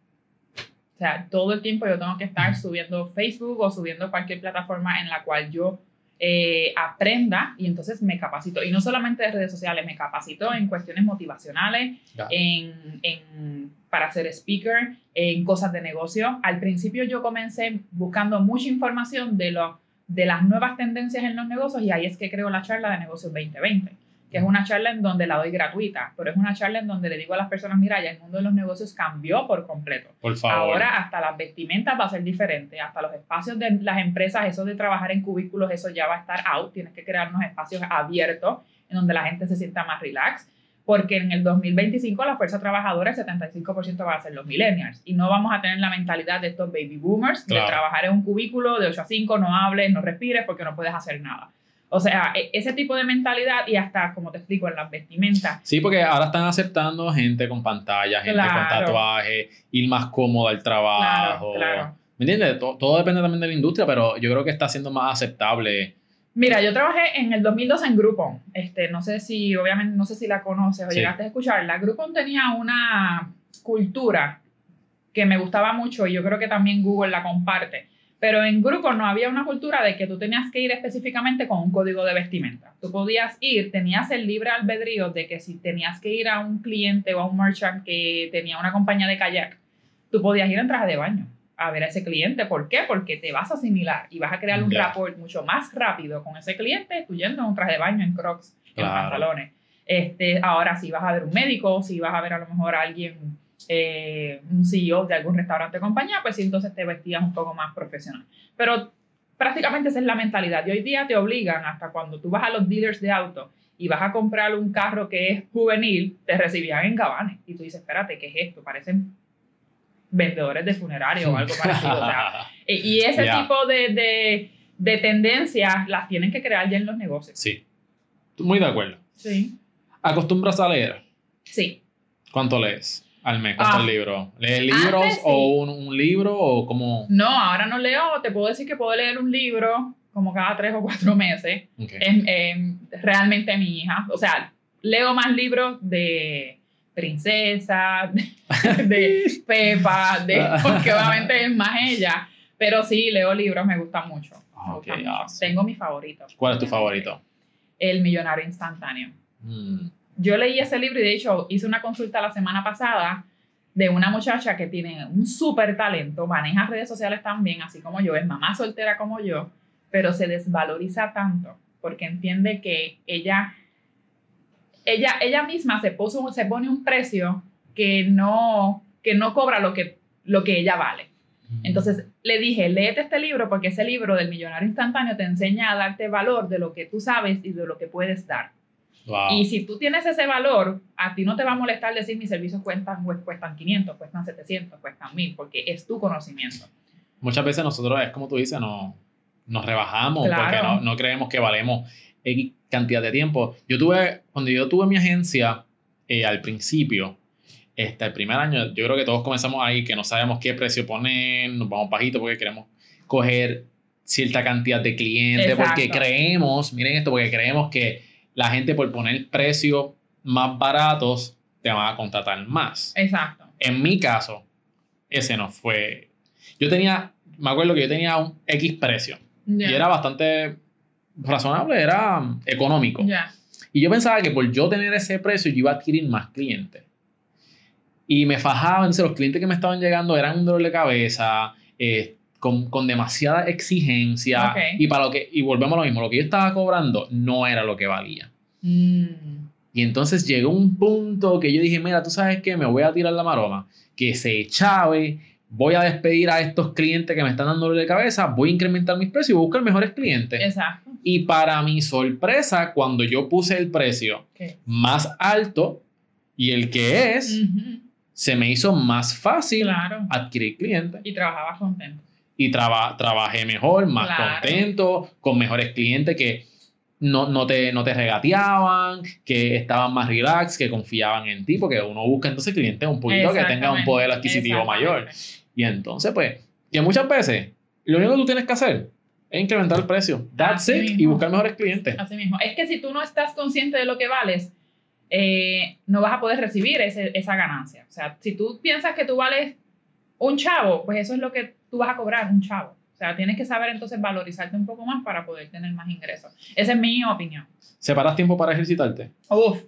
O sea, todo el tiempo yo tengo que estar subiendo Facebook o subiendo cualquier plataforma en la cual yo eh, aprenda y entonces me capacito. Y no solamente de redes sociales, me capacito en cuestiones motivacionales, en, en- para ser speaker, en cosas de negocio. Al principio yo comencé buscando mucha información de, lo, de las nuevas tendencias en los negocios y ahí es que creo la charla de negocios 2020, que es una charla en donde la doy gratuita, pero es una charla en donde le digo a las personas, mira, ya el mundo de los negocios cambió por completo. Por favor. Ahora hasta las vestimentas va a ser diferente, hasta los espacios de las empresas, eso de trabajar en cubículos, eso ya va a estar out, tienes que crear unos espacios abiertos en donde la gente se sienta más relax, porque en el 2025 la fuerza trabajadora, el 75% va a ser los millennials, y no vamos a tener la mentalidad de estos baby boomers, Claro. de trabajar en un cubículo de 8 a 5, no hables, no respires porque no puedes hacer nada. O sea, e- ese tipo de mentalidad y hasta, como te explico, en las vestimentas, Sí, porque ahora están aceptando gente con pantalla, gente con tatuaje, ir más cómodo al trabajo. claro, claro. ¿Me entiendes? To- Todo, depende también de la industria, pero yo creo que está siendo más aceptable. Mira, yo trabajé en el 2012 en Groupon. Este, no sé si, obviamente, no sé si la conoces o Sí. llegaste a escucharla. Groupon tenía una cultura que me gustaba mucho y yo creo que también Google la comparte. Pero en Groupon no había una cultura de que tú tenías que ir específicamente con un código de vestimenta. Tú podías ir, tenías el libre albedrío de que si tenías que ir a un cliente o a un merchant que tenía una compañía de kayak, tú podías ir en traje de baño a ver a ese cliente. ¿Por qué? Porque te vas a asimilar y vas a crear un Ya. rapport mucho más rápido con ese cliente, tú yendo en un traje de baño, en crocs, en Claro. pantalones. Este, ahora, si vas a ver un médico, si vas a ver a lo mejor a alguien, eh, un CEO de algún restaurante o compañía, pues sí, entonces te vestías un poco más profesional. Pero prácticamente esa es la mentalidad. Y hoy día te obligan, hasta cuando tú vas a los dealers de auto y vas a comprar un carro que es juvenil, te recibían en cabanes. Y tú dices, espérate, ¿qué es esto? Parecen vendedores de funerario o algo parecido. o sea, y ese Ya. tipo de, de, de tendencias las tienen que crear ya en los negocios. Sí. Muy de acuerdo. Sí. ¿Acostumbras a leer? Sí. ¿Cuánto lees al mes? ¿Cuántos Ah. libros? ¿Lees libros Antes o un, un libro o como...? No, ahora no leo. Te puedo decir que puedo leer un libro como cada tres o cuatro meses. Es, es realmente mi hija. O sea, leo más libros de princesa, de, de Pepa, de, porque obviamente es más ella. Pero sí, leo libros, me gustan mucho. me awesome. Tengo mi favorito. ¿Cuál es tu favorito? El millonario instantáneo. Mm, Yo leí ese libro y de hecho hice una consulta la semana pasada de una muchacha que tiene un súper talento, maneja redes sociales también, así como yo, es mamá soltera como yo, pero se desvaloriza tanto porque entiende que ella, ella, ella misma se, puso, se pone un precio que no, que no cobra lo que, lo que ella vale. Entonces le dije, léete este libro porque ese libro del millonario instantáneo te enseña a darte valor de lo que tú sabes y de lo que puedes dar. Wow. Y si tú tienes ese valor, a ti no te va a molestar decir mis servicios cuestan, pues, cuestan 500, cuestan 700, cuestan 1000, porque es tu conocimiento. Muchas veces nosotros, es como tú dices, no, nos rebajamos Claro. porque no, no creemos que valemos X cantidad de tiempo. Yo tuve, cuando yo tuve mi agencia, eh, al principio, este, el primer año, yo creo que todos comenzamos ahí, que no sabemos qué precio poner, nos vamos bajito porque queremos coger cierta cantidad de clientes, porque Exacto. creemos, miren esto, porque creemos que la gente por poner precios más baratos te van a contratar más. Exacto. En mi caso, ese no fue. Yo tenía, me acuerdo que yo tenía un X precio y era bastante razonable, era económico. Ya. Y yo pensaba que por yo tener ese precio yo iba a adquirir más clientes. Y me fajaban, los clientes que me estaban llegando eran un dolor de cabeza, eh, con, con demasiada exigencia. Ok. Y, para lo que, y volvemos a lo mismo, lo que yo estaba cobrando no era lo que valía. Mm. Y entonces llegó un punto que yo dije, mira, tú sabes qué, me voy a tirar la maroma, que se chave, voy a despedir a estos clientes que me están dando de cabeza, voy a incrementar mis precios y voy a buscar mejores clientes. Exacto. Y para mi sorpresa, cuando yo puse el precio Ok. más alto y el que es, se me hizo más fácil Claro. adquirir clientes. Y trabajabas contento. Y traba- trabajé mejor, más Claro. contento, con mejores clientes que no, no, te, no te regateaban, que estaban más relax, que confiaban en ti, porque uno busca entonces clientes un poquito que tengan un poder adquisitivo mayor. Y entonces, pues, que muchas veces lo único que tú tienes que hacer es incrementar el precio. That's Así it. Y mismo. buscar mejores clientes. Así mismo. Es que si tú no estás consciente de lo que vales, eh, no vas a poder recibir ese- esa ganancia. O sea, si tú piensas que tú vales un chavo, pues eso es lo que tú vas a cobrar, un chavo. O sea, tienes que saber entonces valorizarte un poco más para poder tener más ingresos. Esa es mi opinión. ¿Separas tiempo para ejercitarte? Uf.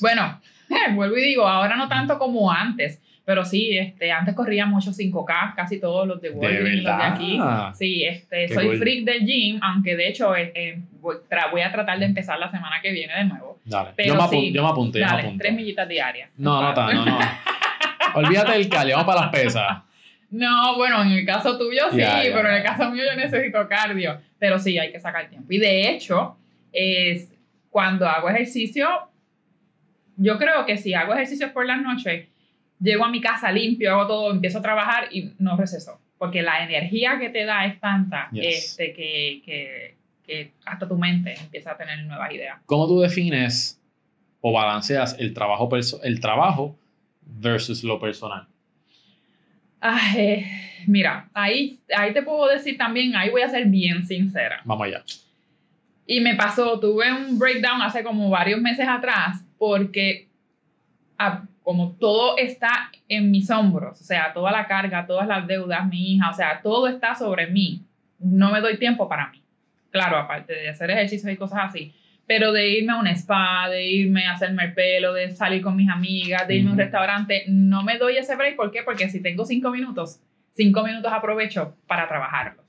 Bueno, vuelvo y digo, ahora no tanto como antes, pero sí, este, antes corría mucho 5K, casi todos los de Wolverine, los de verdad? aquí. Sí, este, Qué soy cool. freak del gym, aunque de hecho eh, eh, voy, a tratar de empezar la semana que viene de nuevo. Dale. Pero yo, me sí, yo me apunto, yo me Dale, apunto. tres millitas diarias. No, no, tan, no, no. Olvídate del cali, vamos para las pesas. No, bueno, en el caso tuyo sí, pero en el caso mío yo necesito cardio. Pero sí, hay que sacar tiempo. Y de hecho, es, cuando hago ejercicio, yo creo que si hago ejercicios por las noches, llego a mi casa limpio, hago todo, empiezo a trabajar y no receso. Porque la energía que te da es tanta Yes. este, que, que, que hasta tu mente empieza a tener nuevas ideas. ¿Cómo tú defines o balanceas el trabajo, el trabajo versus lo personal? Ay, eh, mira, ahí, ahí te puedo decir también, ahí voy a ser bien sincera. Vamos allá. Y me pasó, tuve un breakdown hace como varios meses atrás porque ah, como todo está en mis hombros, o sea, toda la carga, todas las deudas, mi hija, o sea, todo está sobre mí. No me doy tiempo para mí. Claro, aparte de hacer ejercicios y cosas así. Pero de irme a un spa, de irme a hacerme el pelo, de salir con mis amigas, de irme a un restaurante, no me doy ese break. ¿Por qué? Porque si tengo cinco minutos, cinco minutos aprovecho para trabajarlos.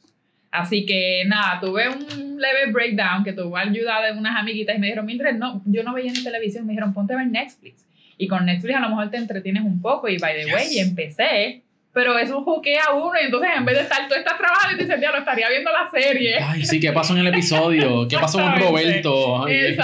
Así que nada, tuve un leve breakdown que tuve ayuda de unas amiguitas y me dijeron, Mildred, no, yo no veía ni televisión, me dijeron, ponte a ver Netflix. Y con Netflix a lo mejor te entretienes un poco y by the way, y empecé pero eso juquea a uno y entonces en vez de estar, tú estás trabajando y dices, ya lo estaría viendo la serie. Ay, sí, ¿qué pasó en el episodio? ¿Qué pasó con Roberto y.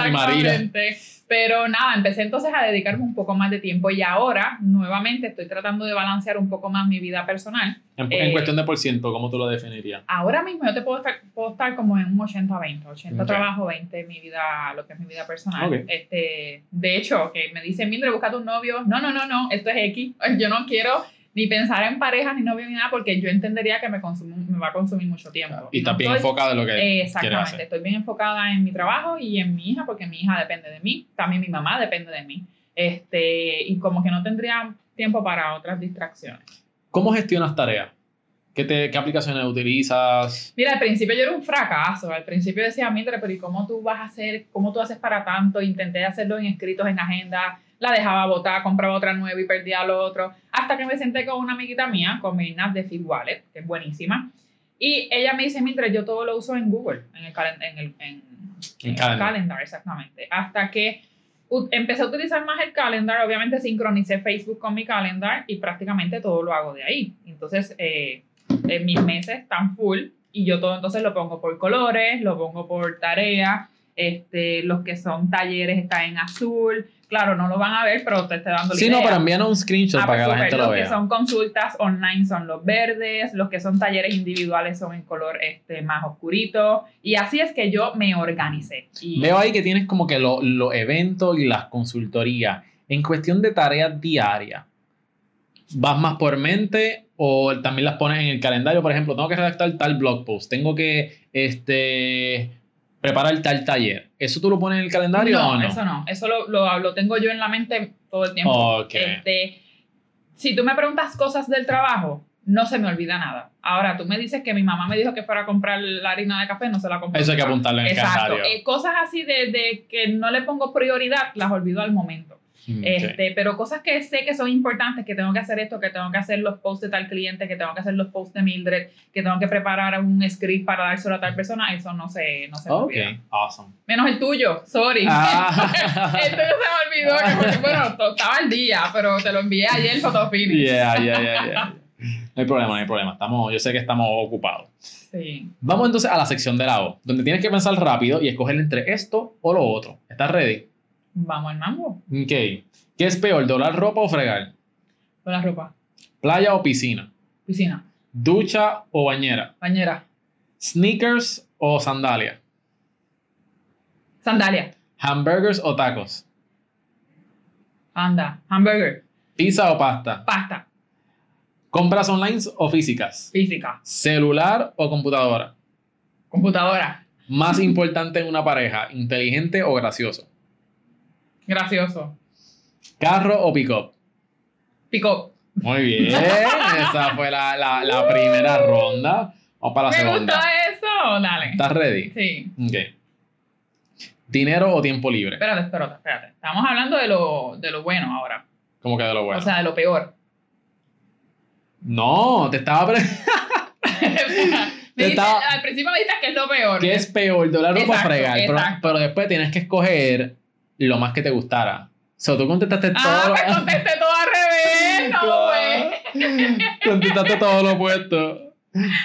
Pero nada, empecé entonces a dedicarme un poco más de tiempo y ahora nuevamente estoy tratando de balancear un poco más mi vida personal. En, en cuestión de por ciento, ¿cómo tú lo definirías? Ahora mismo yo te puedo estar, puedo estar como en un 80-20, 80 trabajo, 20 mi vida, lo que es mi vida personal. Este, de hecho, que me dicen, Mildred, busca tu novio. No, no, no, no, esto es X. Yo no quiero ni pensar en pareja, ni novio, ni nada, porque yo entendería que me, me va a consumir mucho tiempo. Y estás bien enfocada en lo que Exactamente, estoy bien enfocada en mi trabajo y en mi hija, porque mi hija depende de mí, también mi mamá depende de mí. Este, y como que no tendría tiempo para otras distracciones. ¿Cómo gestionas tareas? ¿Qué, te, ¿Qué aplicaciones utilizas? Mira, al principio yo era un fracaso. Al principio decía, mira, pero ¿y cómo tú vas a hacer? ¿Cómo tú haces para tanto? Intenté hacerlo en escritos, en agenda la dejaba botar, compraba otra nueva y perdía lo otro. Hasta que me senté con una amiguita mía, con Mirna de Fit Wallet, que es buenísima. Y ella me dice, mientras yo todo lo uso en Google, en el, en el, en, el calendar. exactamente. Hasta que empecé a utilizar más el calendar, obviamente sincronicé Facebook con mi calendar y prácticamente todo lo hago de ahí. Entonces, eh, en mis meses están full y yo todo entonces lo pongo por colores, lo pongo por tarea, este, los que son talleres están en azul, Claro, no lo van a ver, pero te estoy dando la Sí, no, pero envíanos un screenshot ah, para que la gente lo vea. Los que son consultas online son los verdes, los que son talleres individuales son en color este, más oscurito. Y así es que yo me organicé. Veo ahí que tienes como que los eventos y las consultorías. En cuestión de tareas diarias, ¿vas más por mente o también las pones en el calendario? Por ejemplo, tengo que redactar tal blog post, tengo que este, preparar tal taller. ¿Eso tú lo pones en el calendario no, o no? Eso no, eso lo, lo, lo, tengo yo en la mente todo el tiempo. Este, si tú me preguntas cosas del trabajo, no se me olvida nada. Ahora, tú me dices que mi mamá me dijo que fuera a comprar la harina de café, no se la compré. Eso hay que apuntarlo en el Exacto. Eh, cosas así de, de, que no le pongo prioridad, las olvido al momento. Mm, este, pero cosas que sé que son importantes, que tengo que hacer esto, que tengo que hacer los posts de tal cliente, que tengo que hacer los posts de Mildred, que tengo que preparar un script para dárselo a tal persona, eso no se, no se me olvida. awesome. Menos el tuyo, sorry. Ah. el tuyo se me olvidó, que, bueno, estaba el día, pero te lo envié ayer fotofinish. Yeah, yeah, yeah, yeah. No hay problema, no hay problema. Estamos, yo sé que estamos ocupados. Sí. Vamos entonces a la sección de la O, donde tienes que pensar rápido y escoger entre esto o lo otro. ¿Estás ready? Vamos al mambo. Ok. ¿Qué es peor, doblar ropa o fregar? Doblar ropa. ¿Playa o piscina? Piscina. ¿Ducha o bañera? Bañera. ¿Sneakers o sandalia? Sandalia. ¿Hamburgers o tacos? Anda, hamburger. ¿Pizza o pasta? Pasta. ¿Compras online o físicas? Física. ¿Celular o computadora? Computadora. Más importante en una pareja, inteligente o gracioso? Gracioso. ¿Carro o pick-up? Pick-up. Muy bien, esa fue la, la, la, primera ronda. Vamos para la segunda. ¿Me gustó eso? Dale. ¿Estás ready? Sí. Ok. ¿Dinero o tiempo libre? Espérate, espérate, espérate. Estamos hablando de lo, de lo bueno ahora. ¿Cómo que de lo bueno? O sea, de lo peor. No, te estaba... Pre... te estaba... Al principio me dijiste que es lo peor. ¿Qué es peor? Dólar o fregar. Pero, pero después tienes que escoger lo más que te gustara. So, tú contestaste ah, todo. Ah, contesté todo al revés, no, güey. contestaste todo lo opuesto.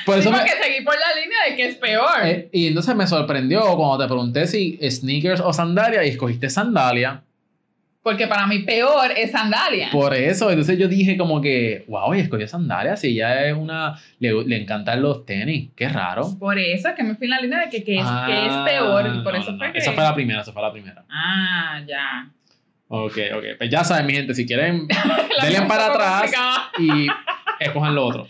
Por eso que seguí por la línea de que es peor. Eh, y entonces me sorprendió cuando te pregunté si sneakers o sandalia y escogiste sandalia. Porque para mí peor es sandalia. Por eso, entonces yo dije como que, wow, y escogió sandalia, si ella es una, le, le, encantan los tenis, qué raro. Por eso es que me fui en la línea de que, que, es, que es, peor, por eso fue que... Esa fue la primera, esa fue la primera. Ah, ya. Ok, ok, pues ya saben mi gente, si quieren, denle para atrás y escojan lo otro.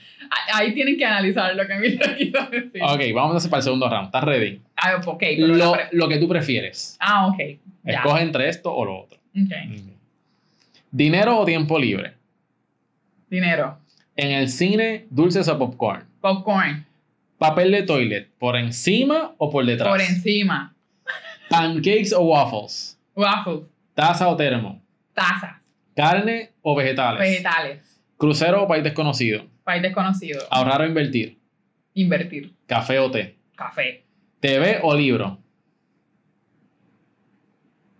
Ahí tienen que analizar lo que me quiso decir. Ok, vamos a hacer para el segundo round. ¿Estás ready? Ah, ok. lo, lo, que tú prefieres. Ah, ok. Escoge entre esto o lo otro. Okay. ¿Dinero o tiempo libre? Dinero. En el cine, dulces o popcorn. Popcorn. Papel de toilet, ¿por encima o por detrás? Por encima. Pancakes o waffles. Waffles. Taza o termo. Taza. Carne o vegetales. Vegetales. Crucero o país desconocido. País desconocido. Ahorrar o invertir. Invertir. Café o té. Café. TV o libro.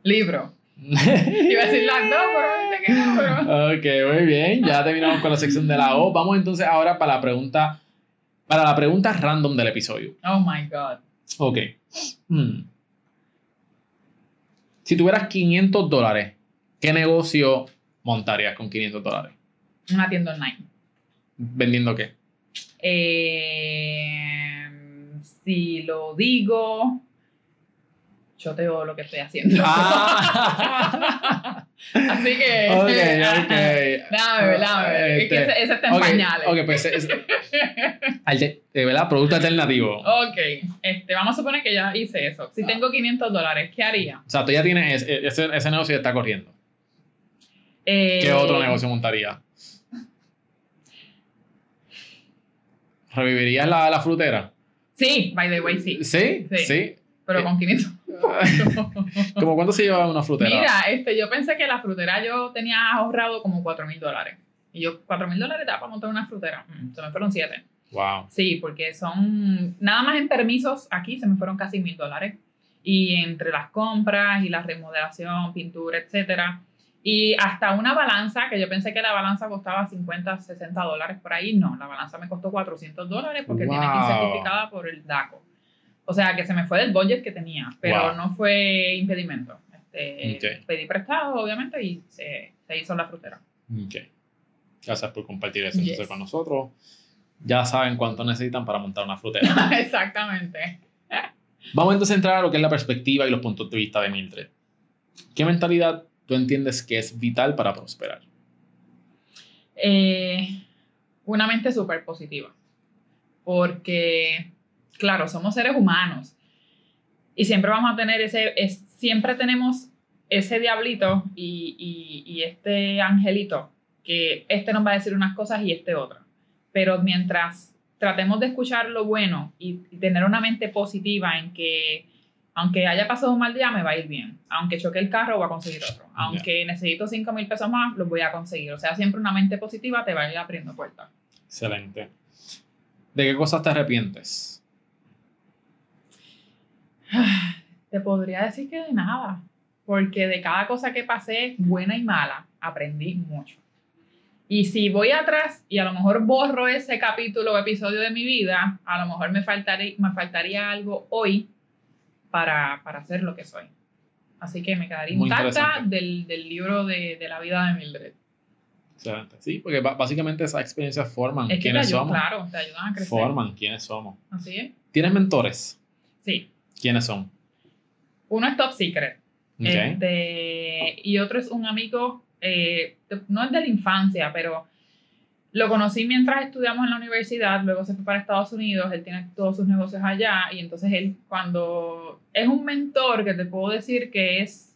Libro. Iba a decir las dos, pero pero... Ok, muy bien. Ya terminamos con la sección de la O. Vamos entonces ahora para la pregunta, para la pregunta random del episodio. Oh my God. Ok. Hmm. Si tuvieras 500 dólares, ¿qué negocio montarías con 500 dólares? Una tienda online. ¿Vendiendo qué? Eh, si lo digo, yo te digo lo que estoy haciendo. Ah. Así que. ok, ok. Dame ver. Es que Este, ese, está en ok, pañales. Ok, pues es, ¿verdad? Producto alternativo. Ok, este, vamos a suponer que ya hice eso. Ah. Si tengo 500 dólares, ¿qué haría? O sea, tú ya tienes ese, ese, ese negocio ya está corriendo. Eh, ¿Qué otro negocio montaría? ¿Revivirías la, la frutera? Sí, by the way, sí. ¿Sí? Sí. ¿Sí? Pero con 500. ¿Cómo cuánto se lleva una frutera? Mira, este, yo pensé que la frutera yo tenía ahorrado como 4 mil dólares. Y yo, 4 mil dólares da para montar una frutera. Mm, se me fueron 7. Wow. Sí, porque son. Nada más en permisos aquí se me fueron casi mil dólares. Y entre las compras y la remodelación, pintura, etcétera. Y hasta una balanza, que yo pensé que la balanza costaba 50, 60 dólares por ahí. No, la balanza me costó 400 dólares porque tiene que ir Wow. certificada por el DACO. O sea, que se me fue del budget que tenía, pero Wow. no fue impedimento. Este, Ok. Pedí prestado, obviamente, y se, se hizo la frutera. Gracias por compartir eso entonces Yes. con nosotros. Ya saben cuánto necesitan para montar una frutera. Exactamente. Vamos entonces a entrar a lo que es la perspectiva y los puntos de vista de Mildred. ¿Qué mentalidad tú entiendes que es vital para prosperar? Eh, una mente súper positiva. Porque, claro, somos seres humanos. Y siempre vamos a tener ese, es, siempre tenemos ese diablito y, y, y este angelito, que este nos va a decir unas cosas y este otra. Pero mientras tratemos de escuchar lo bueno y, y tener una mente positiva en que aunque haya pasado un mal día, me va a ir bien. Aunque choque el carro, voy a conseguir otro. Aunque necesito 5 mil pesos más, los voy a conseguir. O sea, siempre una mente positiva te va a ir abriendo puertas. Excelente. ¿De qué cosas te arrepientes? Te podría decir que de nada, porque de cada cosa que pasé, buena y mala, aprendí mucho. Y si voy atrás y a lo mejor borro ese capítulo o episodio de mi vida, a lo mejor me faltaría, me faltaría algo hoy para, para ser lo que soy. Así que me quedaría Muy intacta del, del libro de, de la vida de Mildred. Excelente. Sí, porque básicamente esas experiencias forman Es que te quiénes ayudan, somos. claro, te ayudan a crecer. Forman quiénes somos. Así es. ¿Tienes mentores? Sí. ¿Quiénes son? Uno es top secret. Ok. Este, y otro es un amigo, eh, no es de la infancia, pero lo conocí mientras estudiamos en la universidad, luego se fue para Estados Unidos, él tiene todos sus negocios allá y entonces él cuando es un mentor que te puedo decir que es,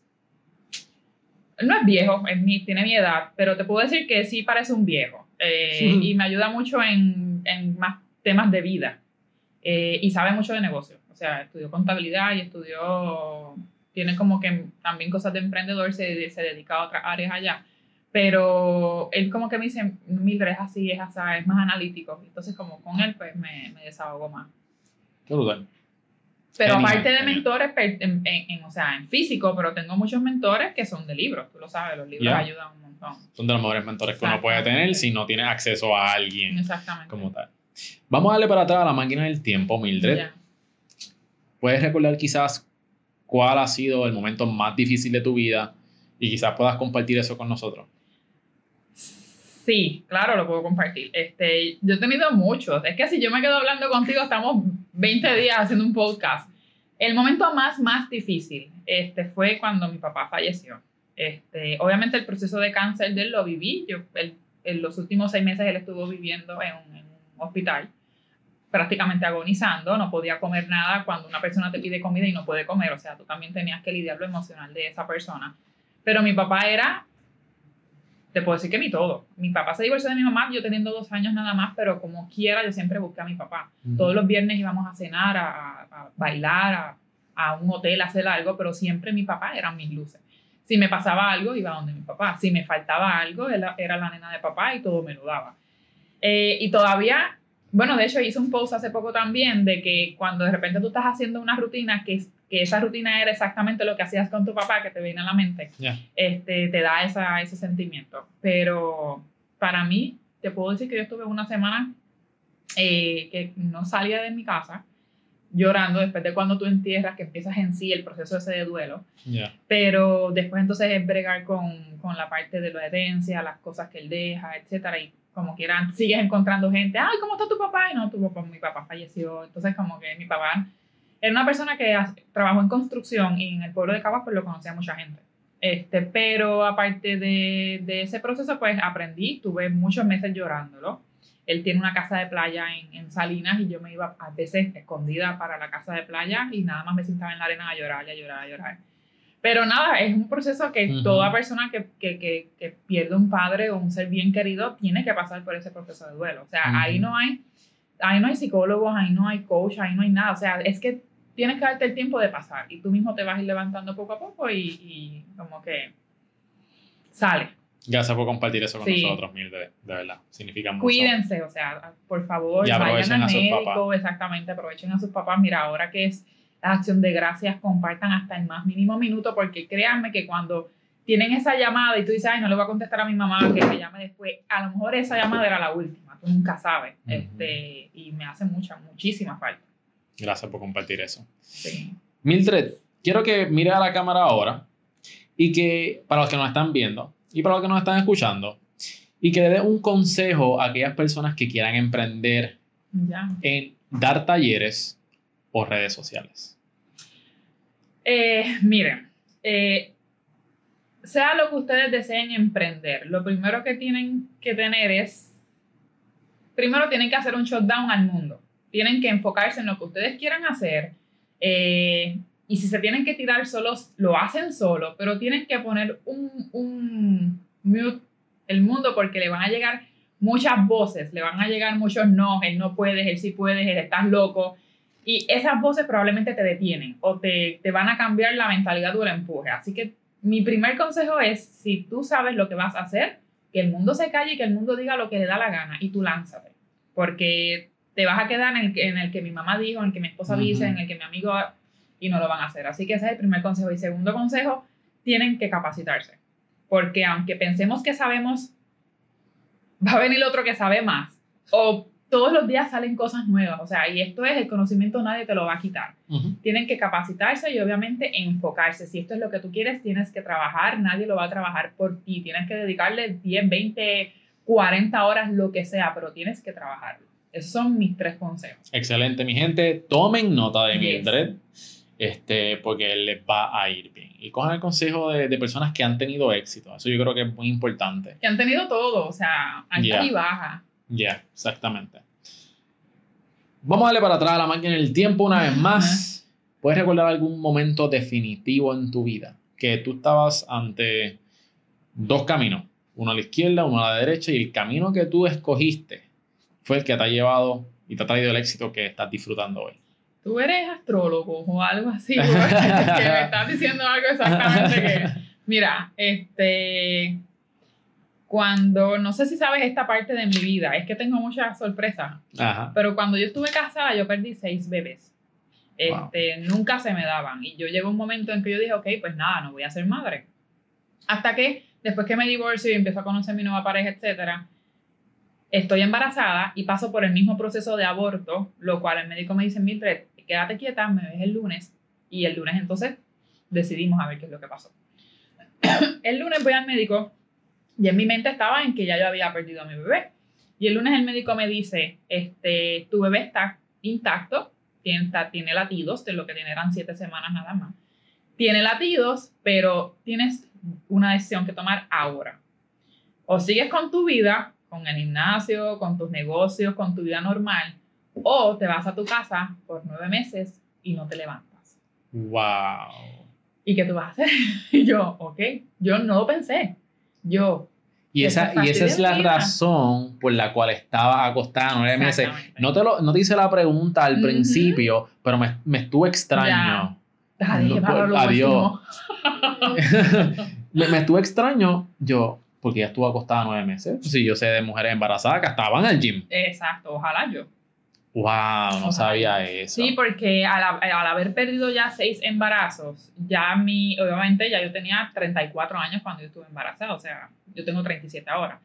no es viejo, es mi, tiene mi edad, pero te puedo decir que sí parece un viejo eh, y me ayuda mucho en, en más temas de vida eh, y sabe mucho de negocios, o sea, estudió contabilidad y estudió tiene como que también cosas de emprendedor, se, se dedica a otras áreas allá. Pero él como que me dice, Mildred es así, es así, es más analítico. Entonces como con él pues me, me desahogo más. Qué brutal. Pero Genial, aparte de genial. mentores, en, en- en- o sea, en físico, pero tengo muchos mentores que son de libros, tú lo sabes, los libros Ya. ayudan un montón. Son de los mejores mentores que uno puede tener si no tiene acceso a alguien Exactamente. como tal. Vamos a darle para atrás a la máquina del tiempo, Mildred. ¿Puedes recordar quizás cuál ha sido el momento más difícil de tu vida y quizás puedas compartir eso con nosotros? Sí, claro, lo puedo compartir. Este, yo he tenido muchos. Es que si yo me quedo hablando contigo, estamos 20 días haciendo un podcast. El momento más, más difícil este, fue cuando mi papá falleció. Este, obviamente el proceso de cáncer de él lo viví. Yo, él- en los últimos seis meses él estuvo viviendo en en hospital, prácticamente agonizando. No podía comer nada cuando una persona te pide comida y no puede comer. O sea, tú también tenías que lidiar lo emocional de esa persona. Pero mi papá era te puedo decir que mi todo. Mi papá se divorció de mi mamá, yo teniendo dos años nada más, pero como quiera, yo siempre busqué a mi papá. Todos los viernes íbamos a cenar, a, a- a bailar, a, a un hotel, a hacer algo, pero siempre mi papá eran mis luces. Si me pasaba algo, iba donde mi papá. Si me faltaba algo, él era la nena de papá y todo me lo daba. Eh, y todavía bueno, de hecho hice un post hace poco también de que cuando de repente tú estás haciendo una rutina que, que esa rutina era exactamente lo que hacías con tu papá, que te viene a la mente, Ya. este, te da esa, ese sentimiento. Pero para mí, te puedo decir que yo estuve una semana eh, que no salía de mi casa llorando después de cuando tú entierras, que empiezas en sí el proceso ese de duelo. Ya. Pero después entonces es bregar con, con la parte de la herencia, las cosas que él deja, etcétera, y como quieran, sigues encontrando gente, ay, ¿cómo está tu papá? Y no, tu papá, mi papá falleció, entonces como que mi papá era una persona que trabajó en construcción y en el pueblo de Caguas pues lo conocía mucha gente. Este, pero aparte de, de ese proceso, pues aprendí, tuve muchos meses llorándolo. Él tiene una casa de playa en, en Salinas y yo me iba a veces escondida para la casa de playa y nada más me sentaba en la arena a llorar y a llorar, a llorar. Pero nada, es un proceso que Ujú. toda persona que, que, que, que pierde un padre o un ser bien querido tiene que pasar por ese proceso de duelo. O sea, Ujú. ahí no hay, ahí no hay psicólogos, ahí no hay coach, ahí no hay nada. O sea, es que tienes que darte el tiempo de pasar y tú mismo te vas a ir levantando poco a poco y, y como que sale. Gracias por compartir eso con Sí. nosotros, Mil, de, de verdad. Significa mucho. Cuídense, o sea, por favor, vayan al a sus médico, exactamente, aprovechen a sus papás. Mira, ahora que es la acción de gracias, compartan hasta el más mínimo minuto, porque créanme que cuando tienen esa llamada y tú dices, ay, no le voy a contestar a mi mamá, que me llame después, a lo mejor esa llamada era la última, tú nunca sabes, este, y me hace mucha, muchísima falta. Gracias por compartir eso. Sí. Mildred, quiero que mire a la cámara ahora y que, para los que nos están viendo y para los que nos están escuchando, y que le dé un consejo a aquellas personas que quieran emprender Ya. en dar talleres o redes sociales. Eh, miren, eh, sea lo que ustedes deseen emprender, lo primero que tienen que tener es, primero tienen que hacer un shutdown al mundo. Tienen que enfocarse en lo que ustedes quieran hacer. eh, y si se tienen que tirar solos, lo hacen solo, pero tienen que poner un, un mute el mundo porque le van a llegar muchas voces, le van a llegar muchos no, él no puedes, él sí puedes, él estás loco. Y esas voces probablemente te detienen o te, te van a cambiar la mentalidad o el empuje. Así que mi primer consejo es, si tú sabes lo que vas a hacer, que el mundo se calle y que el mundo diga lo que le da la gana y tú lánzate. Porque te vas a quedar en el, que- en el que mi mamá dijo, en el que mi esposa dice, en el que mi amigo y no lo van a hacer. Así que ese es el primer consejo. Y segundo consejo, tienen que capacitarse. Porque aunque pensemos que sabemos, va a venir otro que sabe más. O todos los días salen cosas nuevas. O sea, y esto es el conocimiento, nadie te lo va a quitar. Tienen que capacitarse y obviamente enfocarse. Si esto es lo que tú quieres, tienes que trabajar. Nadie lo va a trabajar por ti. Tienes que dedicarle 10, 20, 40 horas, lo que sea, pero tienes que trabajarlo. Esos son mis tres consejos. Excelente, mi gente. Tomen nota de Yes. Mildred, este, porque les va a ir bien. Y cojan el consejo de, de personas que han tenido éxito. Eso yo creo que es muy importante. Que han tenido todo, o sea, altas Yeah. y bajas. Ya, exactamente. Vamos a darle para atrás a la máquina del tiempo una vez más. ¿Puedes recordar algún momento definitivo en tu vida que tú estabas ante dos caminos, uno a la izquierda, uno a la derecha, y el camino que tú escogiste fue el que te ha llevado y te ha traído el éxito que estás disfrutando hoy? Tú eres astrólogo o algo así, que me estás diciendo algo exactamente que... Mira, este... Cuando, no sé si sabes esta parte de mi vida, es que tengo muchas sorpresas, Ajá. pero cuando yo estuve casada yo perdí seis bebés. Este, Nunca se me daban. Y yo llegó un momento en que yo dije, ok, pues nada, no voy a ser madre. Hasta que después que me divorcio y empiezo a conocer a mi nueva pareja, etcétera, estoy embarazada y paso por el mismo proceso de aborto, lo cual el médico me dice, Mildred, quédate quieta, me ves el lunes. Y el lunes entonces decidimos a ver qué es lo que pasó. el lunes voy al médico y en mi mente estaba en que ya yo había perdido a mi bebé. Y el lunes el médico me dice, este, tu bebé está intacto, tiene, está- tiene latidos, de lo que tiene eran siete semanas nada más. Tiene latidos, pero tienes una decisión que tomar ahora. O sigues con tu vida, con el gimnasio, con tus negocios, con tu vida normal, o te vas a tu casa por nueve meses y no te levantas. Wow. ¿Y qué tú vas a hacer? Y yo, ok, yo no lo pensé. Yo, Y esa, y esa es la vida. razón por la cual estaba acostada nueve meses. No te, lo, no te hice la pregunta al principio, pero me, me estuvo extraño. No, pues, adiós. próximo. me, me estuvo extraño yo, porque ya estuvo acostada nueve meses. Sí, yo sé de mujeres embarazadas que hasta van al gym. Exacto, ojalá yo. Wow, no sabía eso. Sí, porque al, al haber perdido ya seis embarazos, ya mi, obviamente ya yo tenía 34 años cuando yo estuve embarazada, o sea, yo tengo 37 ahora.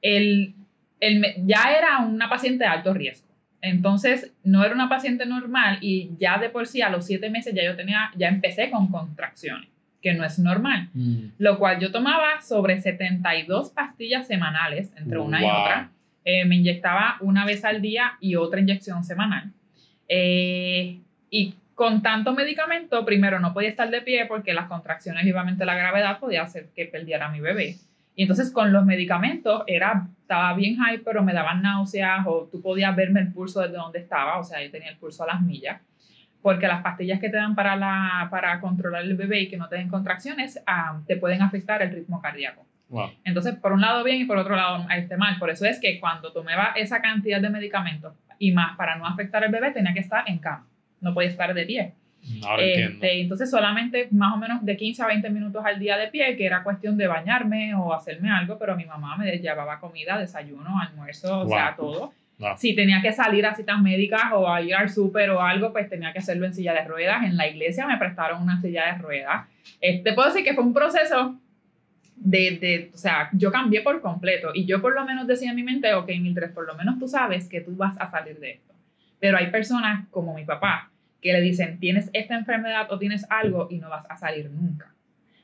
El, el, ya era una paciente de alto riesgo. Entonces, no era una paciente normal y ya de por sí a los siete meses ya yo tenía, ya empecé con contracciones, que no es normal. Mm. Lo cual yo tomaba sobre 72 pastillas semanales, entre una y otra. Eh, me inyectaba una vez al día y otra inyección semanal. Eh, y con tanto medicamento, primero no podía estar de pie porque las contracciones y obviamente la gravedad podía hacer que perdiera a mi bebé. Y entonces con los medicamentos era, estaba bien high, pero me daban náuseas o tú podías verme el pulso desde donde estaba, o sea, yo tenía el pulso a las millas. Porque las pastillas que te dan para, la, para controlar el bebé y que no te den contracciones, ah, te pueden afectar el ritmo cardíaco. Wow. Entonces, por un lado bien y por otro lado este mal. Por eso es que cuando tomaba esa cantidad de medicamentos y más para no afectar al bebé, tenía que estar en cama. No podía estar de pie. Este, entonces, solamente más o menos de 15 a 20 minutos al día de pie, que era cuestión de bañarme o hacerme algo, pero mi mamá me llevaba comida, desayuno, almuerzo, o sea, Wow. todo. Wow. Si tenía que salir a citas médicas o a ir al súper o algo, pues tenía que hacerlo en silla de ruedas. En la iglesia me prestaron una silla de ruedas. Este, puedo decir que fue un proceso de, de, o sea, yo cambié por completo y yo por lo menos decía en mi mente, ok, Mildred, por lo menos tú sabes que tú vas a salir de esto. Pero hay personas como mi papá que le dicen, tienes esta enfermedad o tienes algo y no vas a salir nunca.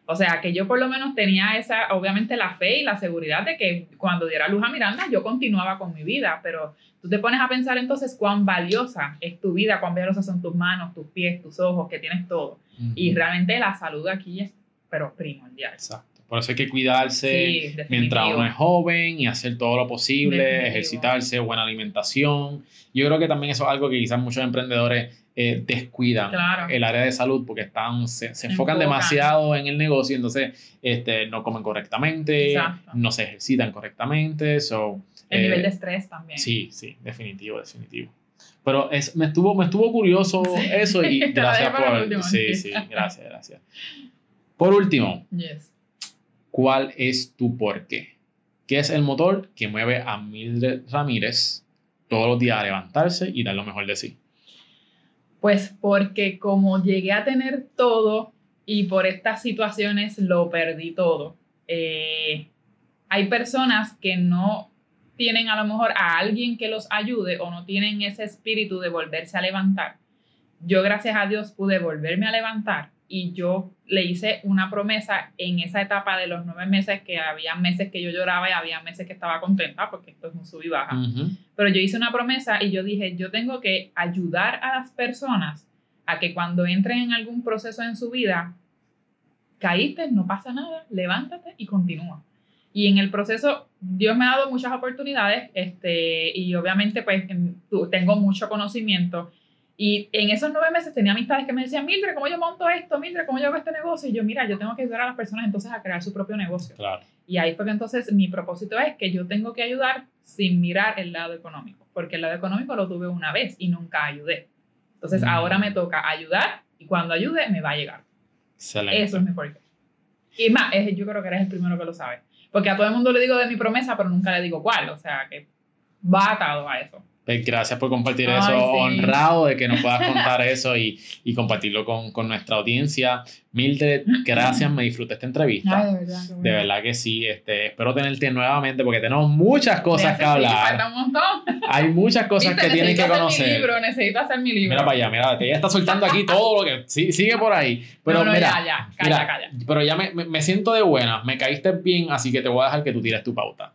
O sea, que yo por lo menos tenía esa, obviamente la fe y la seguridad de que cuando diera luz a Miranda yo continuaba con mi vida, pero tú te pones a pensar entonces cuán valiosa es tu vida, cuán valiosas son tus manos, tus pies, tus ojos, que tienes todo. Y Ujú. realmente la salud aquí es, pero primordial. Exacto. Por eso hay que cuidarse Sí, mientras uno es joven y hacer todo lo posible, Definitivo. ejercitarse, buena alimentación. Yo creo que también eso es algo que quizás muchos emprendedores eh, descuidan Claro. el área de salud porque están, se, se enfocan Enfocan. demasiado en el negocio, entonces este, no comen correctamente, Exacto. no se ejercitan correctamente. So, El eh, nivel de estrés también. Sí, sí, definitivo, definitivo. Pero es, me, estuvo, me estuvo curioso Sí. eso y gracias por... sí. sí, gracias, gracias. Por último, Yes. ¿Cuál es tu porqué? ¿Qué es el motor que mueve a Mildred Ramírez todos los días a levantarse y dar lo mejor de sí? Pues porque como llegué a tener todo y por estas situaciones lo perdí todo, eh, hay personas que no tienen a lo mejor a alguien que los ayude o no tienen ese espíritu de volverse a levantar. Yo gracias a Dios pude volverme a levantar y yo le hice una promesa en esa etapa de los nueve meses que había meses que yo lloraba y había meses que estaba contenta porque esto es un sub y baja. Pero yo hice una promesa y yo dije, yo tengo que ayudar a las personas a que cuando entren en algún proceso en su vida, caíste, no pasa nada, levántate y continúa. Y en el proceso, Dios me ha dado muchas oportunidades este, y obviamente pues em, tengo mucho conocimiento. Y en esos nueve meses tenía amistades que me decían, Mildred, ¿cómo yo monto esto? Mildred, ¿cómo yo hago este negocio? Y yo, mira, yo tengo que ayudar a las personas entonces a crear su propio negocio. Claro. Y ahí fue que entonces mi propósito es que yo tengo que ayudar sin mirar el lado económico, porque el lado económico lo tuve una vez y nunca ayudé. Entonces Mm. ahora me toca ayudar y cuando ayude me va a llegar. Excelente. Eso es mi porqué. Y más, es- yo creo que eres el primero que lo sabe. Porque a todo el mundo le digo de mi promesa, pero nunca le digo cuál. O sea, que va atado a eso. Pues gracias por compartir Ay, eso, sí. honrado de que nos puedas contar eso y, y compartirlo con, con nuestra audiencia. Mildred, gracias, me disfruté esta entrevista. de verdad. De verdad que sí, este, espero tenerte nuevamente porque tenemos muchas cosas que hablar. falta un montón. Hay muchas cosas Viste, que tienen que conocer. Mi libro, necesito hacer mi libro. Mira para allá, mira, ella está soltando aquí todo lo que sí, sigue por ahí. Pero No, no, mira, ya, ya, calla, mira, calla. pero ya me, me- me siento de buena, me caíste bien, así que te voy a dejar que tú tires tu pauta.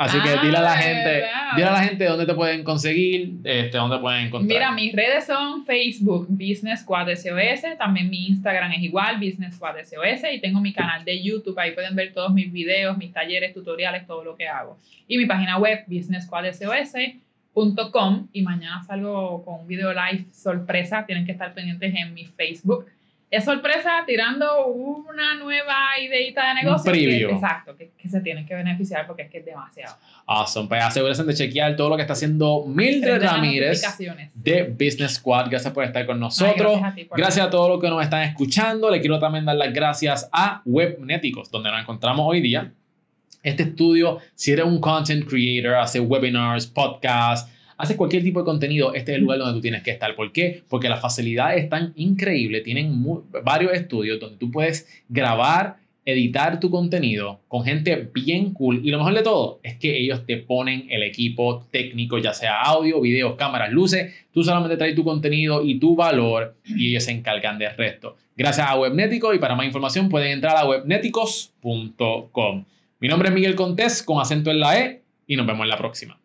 Así que Ah, dile a la de gente, verdad. dile a la gente dónde te pueden conseguir, este, dónde pueden encontrar. Mira, mis redes son Facebook, Business Squad SOS, también mi Instagram es igual, Business Squad SOS, y tengo mi canal de YouTube, ahí pueden ver todos mis videos, mis talleres, tutoriales, todo lo que hago. Y mi página web, businessquadsos.com, y mañana salgo con un video live sorpresa, tienen que estar pendientes en mi Facebook. Es sorpresa tirando una nueva ideita de negocio. que- preview. exacto, que, que se tienen que beneficiar porque es que es demasiado. Awesome, pues asegúrense de chequear todo lo que está haciendo Mildred Ramírez de Business Squad. Gracias por estar con Ay, nosotros. gracias a ti por Gracias a todos los que nos están escuchando. Le quiero también dar las gracias a Webnéticos, donde nos encontramos hoy día. Este estudio, si eres un content creator, hace webinars, podcasts, haces cualquier tipo de contenido, este es el lugar donde tú tienes que estar. ¿Por qué? Porque las facilidades están increíbles, tienen varios estudios donde tú puedes grabar editar tu contenido con gente bien cool y lo mejor de todo es que ellos te ponen el equipo técnico, ya sea audio, videos, cámaras, luces, tú solamente traes tu contenido y tu valor y ellos se encargan del resto. Gracias a Webnético y para más información pueden entrar a webnéticos.com. Mi nombre es Miguel Contés con acento en la E y nos vemos en la próxima.